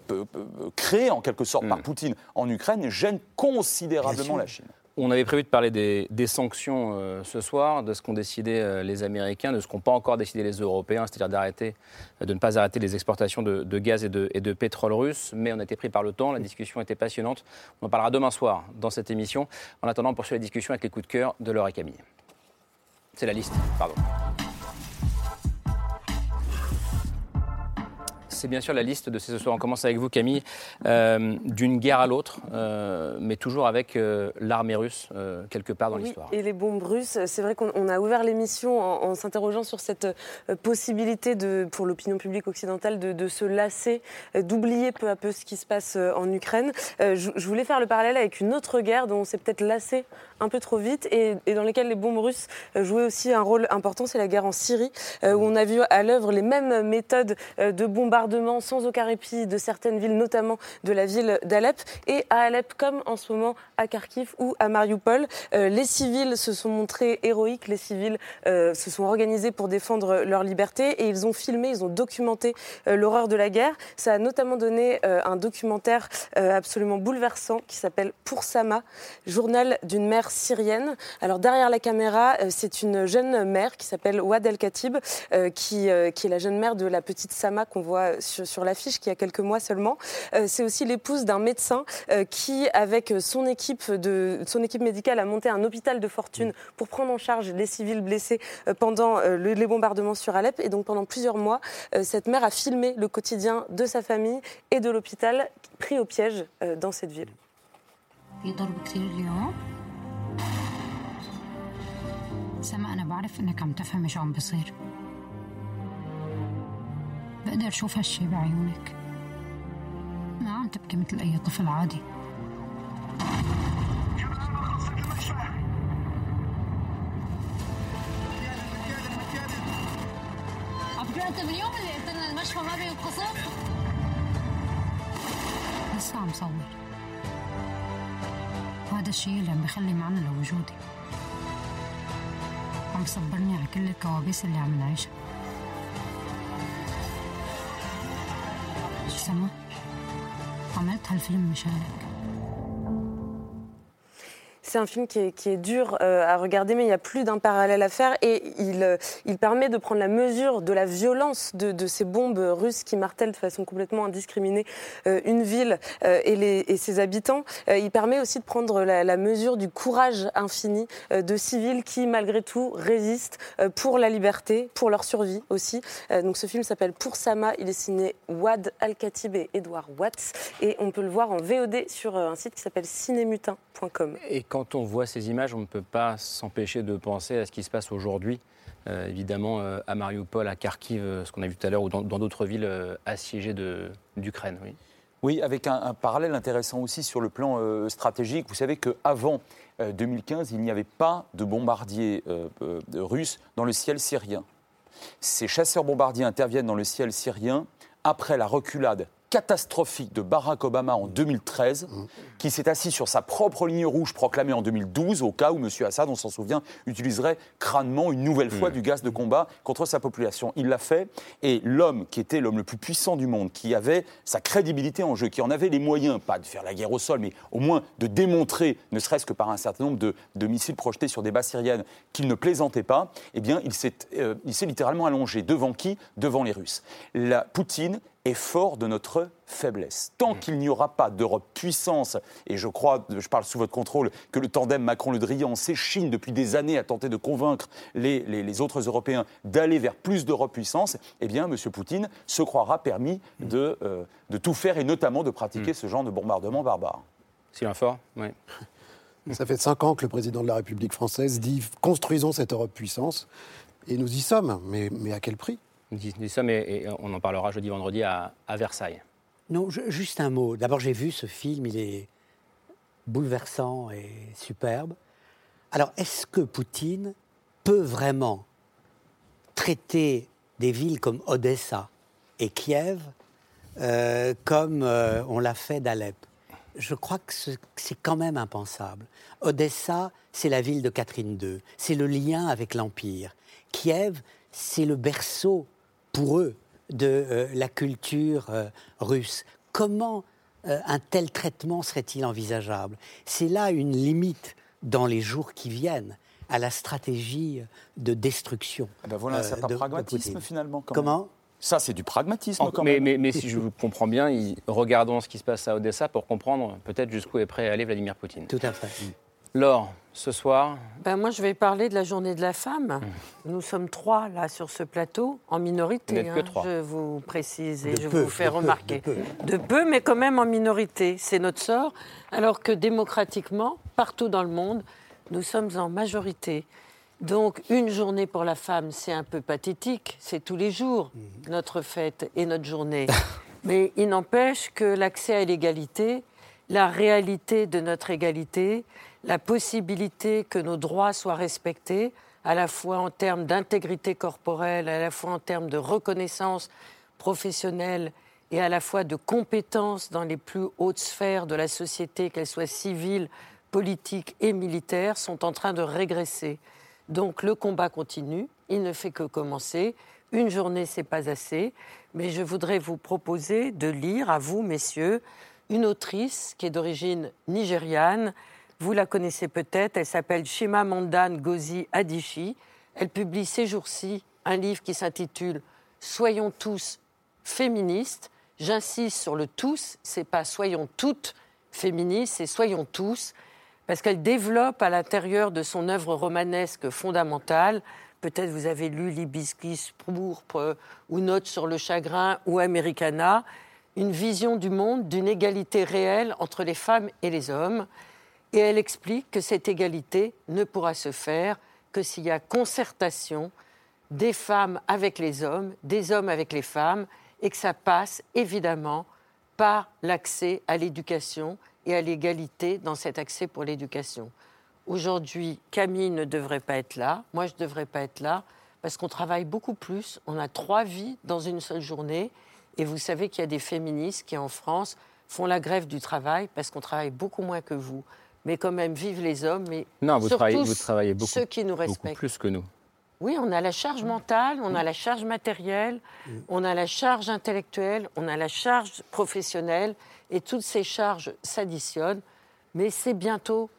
créée en quelque sorte par mm. Poutine en Ukraine gêne considérablement la Chine. On avait prévu de parler des, sanctions euh, ce soir, de ce qu'ont décidé les Américains, de ce qu'ont pas encore décidé les Européens, c'est-à-dire d'arrêter, de ne pas arrêter les exportations de, gaz et de, et de, pétrole russe. Mais on a été pris par le temps, la discussion était passionnante. On en parlera demain soir dans cette émission. En attendant, on poursuit la discussion avec les coups de cœur de Laure et Camille. C'est la liste, pardon. C'est bien sûr la liste de ces soirs. On commence avec vous, Camille, euh, d'une guerre à l'autre, euh, mais toujours avec euh, l'armée russe quelque part dans oui, l'histoire. Et les bombes russes, c'est vrai qu'on a ouvert l'émission en, s'interrogeant sur cette possibilité de, pour l'opinion publique occidentale de, se lasser, d'oublier peu à peu ce qui se passe en Ukraine. Je, voulais faire le parallèle avec une autre guerre dont on s'est peut-être lassé un peu trop vite et, dans laquelle les bombes russes jouaient aussi un rôle important, c'est la guerre en Syrie, où on a vu à l'œuvre les mêmes méthodes de bombardement sans aucun répit de certaines villes, notamment de la ville d'Alep. Et à Alep, comme en ce moment à Kharkiv ou à Mariupol, euh, les civils se sont montrés héroïques, les civils euh, se sont organisés pour défendre leur liberté et ils ont filmé, ils ont documenté euh, l'horreur de la guerre. Ça a notamment donné un documentaire absolument bouleversant qui s'appelle Pour Sama, journal d'une mère syrienne. Alors derrière la caméra, c'est une jeune mère qui s'appelle Ouad El Khatib, qui, qui est la jeune mère de la petite Sama qu'on voit sur, l'affiche qui a quelques mois seulement. Euh, c'est aussi l'épouse d'un médecin euh, qui, avec son équipe, de, son équipe médicale, a monté un hôpital de fortune pour prendre en charge les civils blessés euh, pendant les bombardements sur Alep. Et donc pendant plusieurs mois, cette mère a filmé le quotidien de sa famille et de l'hôpital pris au piège dans cette ville. بقدر أشوف هالشي بعيونك. ما عم تبكي مثل أي طفل عادي. أنت من يوم اللي قلت لنا المشفى ما بينقصف؟ لسه عم صور. وهذا الشيء اللي عم بخلي معنى لوجودي. عم صبرني على كل الكوابيس اللي عم نعيشها. سما عملت هالفيلم مشانك C'est un film qui est, dur euh, à regarder, mais il y a plus d'un parallèle à faire et il, euh, il, permet de prendre la mesure de la violence de, ces bombes russes qui martèlent de façon complètement indiscriminée euh, une ville et, ses habitants. il permet aussi de prendre la, mesure du courage infini de civils qui, malgré tout, résistent pour la liberté, pour leur survie aussi. donc ce film s'appelle Pour Sama. Il est signé Wad Al-Khatib et Edward Watts et on peut le voir en VOD sur un site qui s'appelle cinémutin.com. Et quand on voit ces images, on ne peut pas s'empêcher de penser à ce qui se passe aujourd'hui. Euh, évidemment, euh, à Mariupol, à Kharkiv, euh, ce qu'on a vu tout à l'heure, ou dans d'autres villes assiégées d'Ukraine. Oui. oui, avec un, parallèle intéressant aussi sur le plan stratégique. Vous savez qu'avant 2015, il n'y avait pas de bombardiers russes dans le ciel syrien. Ces chasseurs-bombardiers interviennent dans le ciel syrien après la reculade catastrophique de Barack Obama en 2013, qui s'est assis sur sa propre ligne rouge proclamée en 2012, au cas où M. Assad, on s'en souvient, utiliserait crânement une nouvelle fois du gaz de combat contre sa population. Il l'a fait, et l'homme qui était l'homme le plus puissant du monde, qui avait sa crédibilité en jeu, qui en avait les moyens, pas de faire la guerre au sol, mais au moins de démontrer, ne serait-ce que par un certain nombre de, missiles projetés sur des bases syriennes, qu'il ne plaisantait pas, eh bien, il s'est euh, littéralement allongé. Devant qui? Devant les Russes. La Poutine est fort de notre faiblesse. Tant mm. qu'il n'y aura pas d'Europe puissance, et je crois, je parle sous votre contrôle, que le tandem Macron-Le Drian s'échine depuis des années à tenter de convaincre les, les, autres Européens d'aller vers plus d'Europe puissance, eh bien, M. Poutine se croira permis mm. de, euh, de tout faire et notamment de pratiquer mm. ce genre de bombardement barbare. Sylvain Fort, oui. [laughs] Ça fait cinq ans que le président de la République française dit construisons cette Europe puissance, et nous y sommes, mais, mais à quel prix? Dit ça, mais on en parlera jeudi, vendredi à, Versailles. Non, juste un mot. D'abord, j'ai vu ce film, il est bouleversant et superbe. Alors, est-ce que Poutine peut vraiment traiter des villes comme Odessa et Kiev euh, comme euh, on l'a fait d'Alep? Je crois que c'est quand même impensable. Odessa, c'est la ville de Catherine II, c'est le lien avec l'Empire. Kiev, c'est le berceau pour eux de euh, la culture euh, russe. Comment euh, un tel traitement serait-il envisageable? C'est là une limite dans les jours qui viennent à la stratégie de destruction. Ah ben voilà un certain pragmatisme finalement. Comment? Ça, c'est du pragmatisme quand mais, même. Mais, si je vous comprends bien, regardons ce qui se passe à Odessa pour comprendre peut-être jusqu'où est prêt à aller Vladimir Poutine. Tout à fait. Laure, ce soir ben Moi, je vais parler de la journée de la femme. Mmh. Nous sommes trois, là, sur ce plateau, en minorité. Vous que hein, trois. Je vous précise et je vous fais remarquer. de, peu. mais quand même en minorité. C'est notre sort. Alors que démocratiquement, partout dans le monde, nous sommes en majorité. Donc, une journée pour la femme, c'est un peu pathétique. C'est tous les jours, mmh. notre fête et notre journée. [laughs] mais il n'empêche que l'accès à l'égalité, la réalité de notre égalité, la possibilité que nos droits soient respectés, à la fois en termes d'intégrité corporelle, à la fois en termes de reconnaissance professionnelle et à la fois de compétences dans les plus hautes sphères de la société, qu'elles soient civiles, politiques et militaires, sont en train de régresser. Donc le combat continue, il ne fait que commencer. Une journée, c'est pas assez, mais je voudrais vous proposer de lire à vous, messieurs, une autrice qui est d'origine nigériane, vous la connaissez peut-être, elle s'appelle Shima Mandan Gozi Adichie. Elle publie ces jours-ci un livre qui s'intitule Soyons tous féministes. J'insiste sur le tous, c'est pas soyons toutes féministes, c'est soyons tous, parce qu'elle développe à l'intérieur de son œuvre romanesque fondamentale, peut-être vous avez lu L'Hibiscus pourpre ou Notes sur le chagrin ou Americana, une vision du monde d'une égalité réelle entre les femmes et les hommes. Et elle explique que cette égalité ne pourra se faire que s'il y a concertation des femmes avec les hommes, des hommes avec les femmes, et que ça passe évidemment par l'accès à l'éducation et à l'égalité dans cet accès pour l'éducation. Aujourd'hui, Camille ne devrait pas être là, moi je ne devrais pas être là, parce qu'on travaille beaucoup plus, on a trois vies dans une seule journée, et vous savez qu'il y a des féministes qui en France font la grève du travail parce qu'on travaille beaucoup moins que vous mais quand même vivent les hommes, mais non, vous travaillez, vous travaillez beaucoup, ceux qui nous respectent. plus que nous. Oui, on a la charge mentale, on a la charge matérielle, on a la charge intellectuelle, on a la charge professionnelle, et toutes ces charges s'additionnent, mais c'est bientôt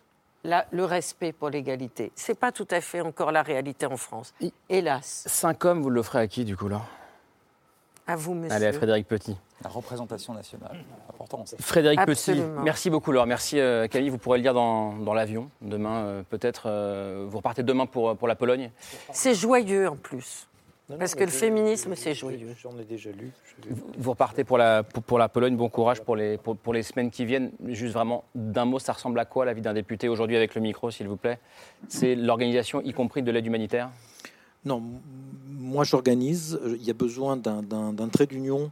le respect pour l'égalité. Ce n'est pas tout à fait encore la réalité en France, hélas. Cinq hommes, vous l'offrez à qui, du coup, là? À vous, monsieur. Allez, à Frédéric Petit. La représentation nationale, important. Frédéric Petit, merci beaucoup Laure. Merci euh, Camille, vous pourrez le lire dans, l'avion demain. Euh, peut-être, euh, vous repartez demain pour, pour la Pologne C'est joyeux en plus. parce que le féminisme, c'est joyeux. J'en ai déjà lu. Vous repartez pour la, pour, la Pologne, bon courage pour les, pour, les semaines qui viennent. Juste vraiment, d'un mot, ça ressemble à quoi la vie d'un député aujourd'hui avec le micro, s'il vous plaît? C'est l'organisation, y compris de l'aide humanitaire? Non, moi j'organise. Il y a besoin d'un trait d'union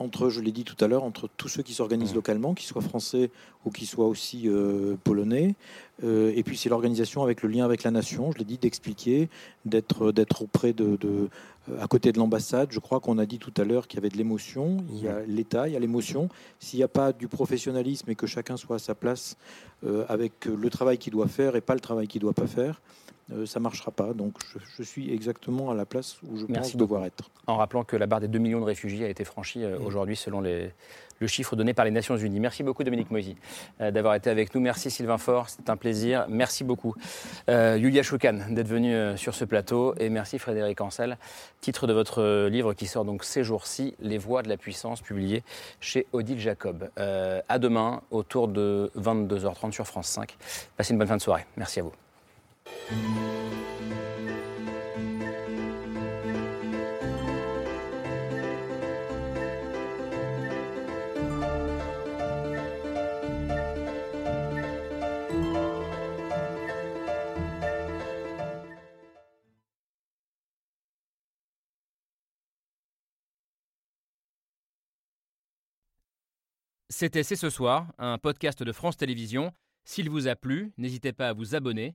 entre, je l'ai dit tout à l'heure, entre tous ceux qui s'organisent mmh. localement, qu'ils soient français ou qu'ils soient aussi euh, polonais. Euh, et puis c'est l'organisation avec le lien avec la nation, je l'ai dit, d'expliquer, d'être, d'être auprès de, à côté de l'ambassade. Je crois qu'on a dit tout à l'heure qu'il y avait de l'émotion. Il y a l'État, il y a l'émotion. S'il n'y a pas du professionnalisme et que chacun soit à sa place avec le travail qu'il doit faire et pas le travail qu'il ne doit pas faire, euh, ça ne marchera pas. Donc je, suis exactement à la place où je pense devoir être. En rappelant que la barre des 2 millions de réfugiés a été franchie euh, aujourd'hui selon les, le chiffre donné par les Nations Unies. Merci beaucoup Dominique Moisy euh, d'avoir été avec nous. Merci Sylvain Faure, c'est un plaisir. Merci beaucoup Yulia Choukan d'être venue sur ce plateau. Et merci Frédéric Ancel, titre de votre livre qui sort donc ces jours-ci, Les voix de la puissance, publié chez Odile Jacob. à demain, autour de 22h30 sur France 5. Passez une bonne fin de soirée. Merci à vous. C'était C'est ce soir, un podcast de France Télévisions. S'il vous a plu, n'hésitez pas à vous abonner.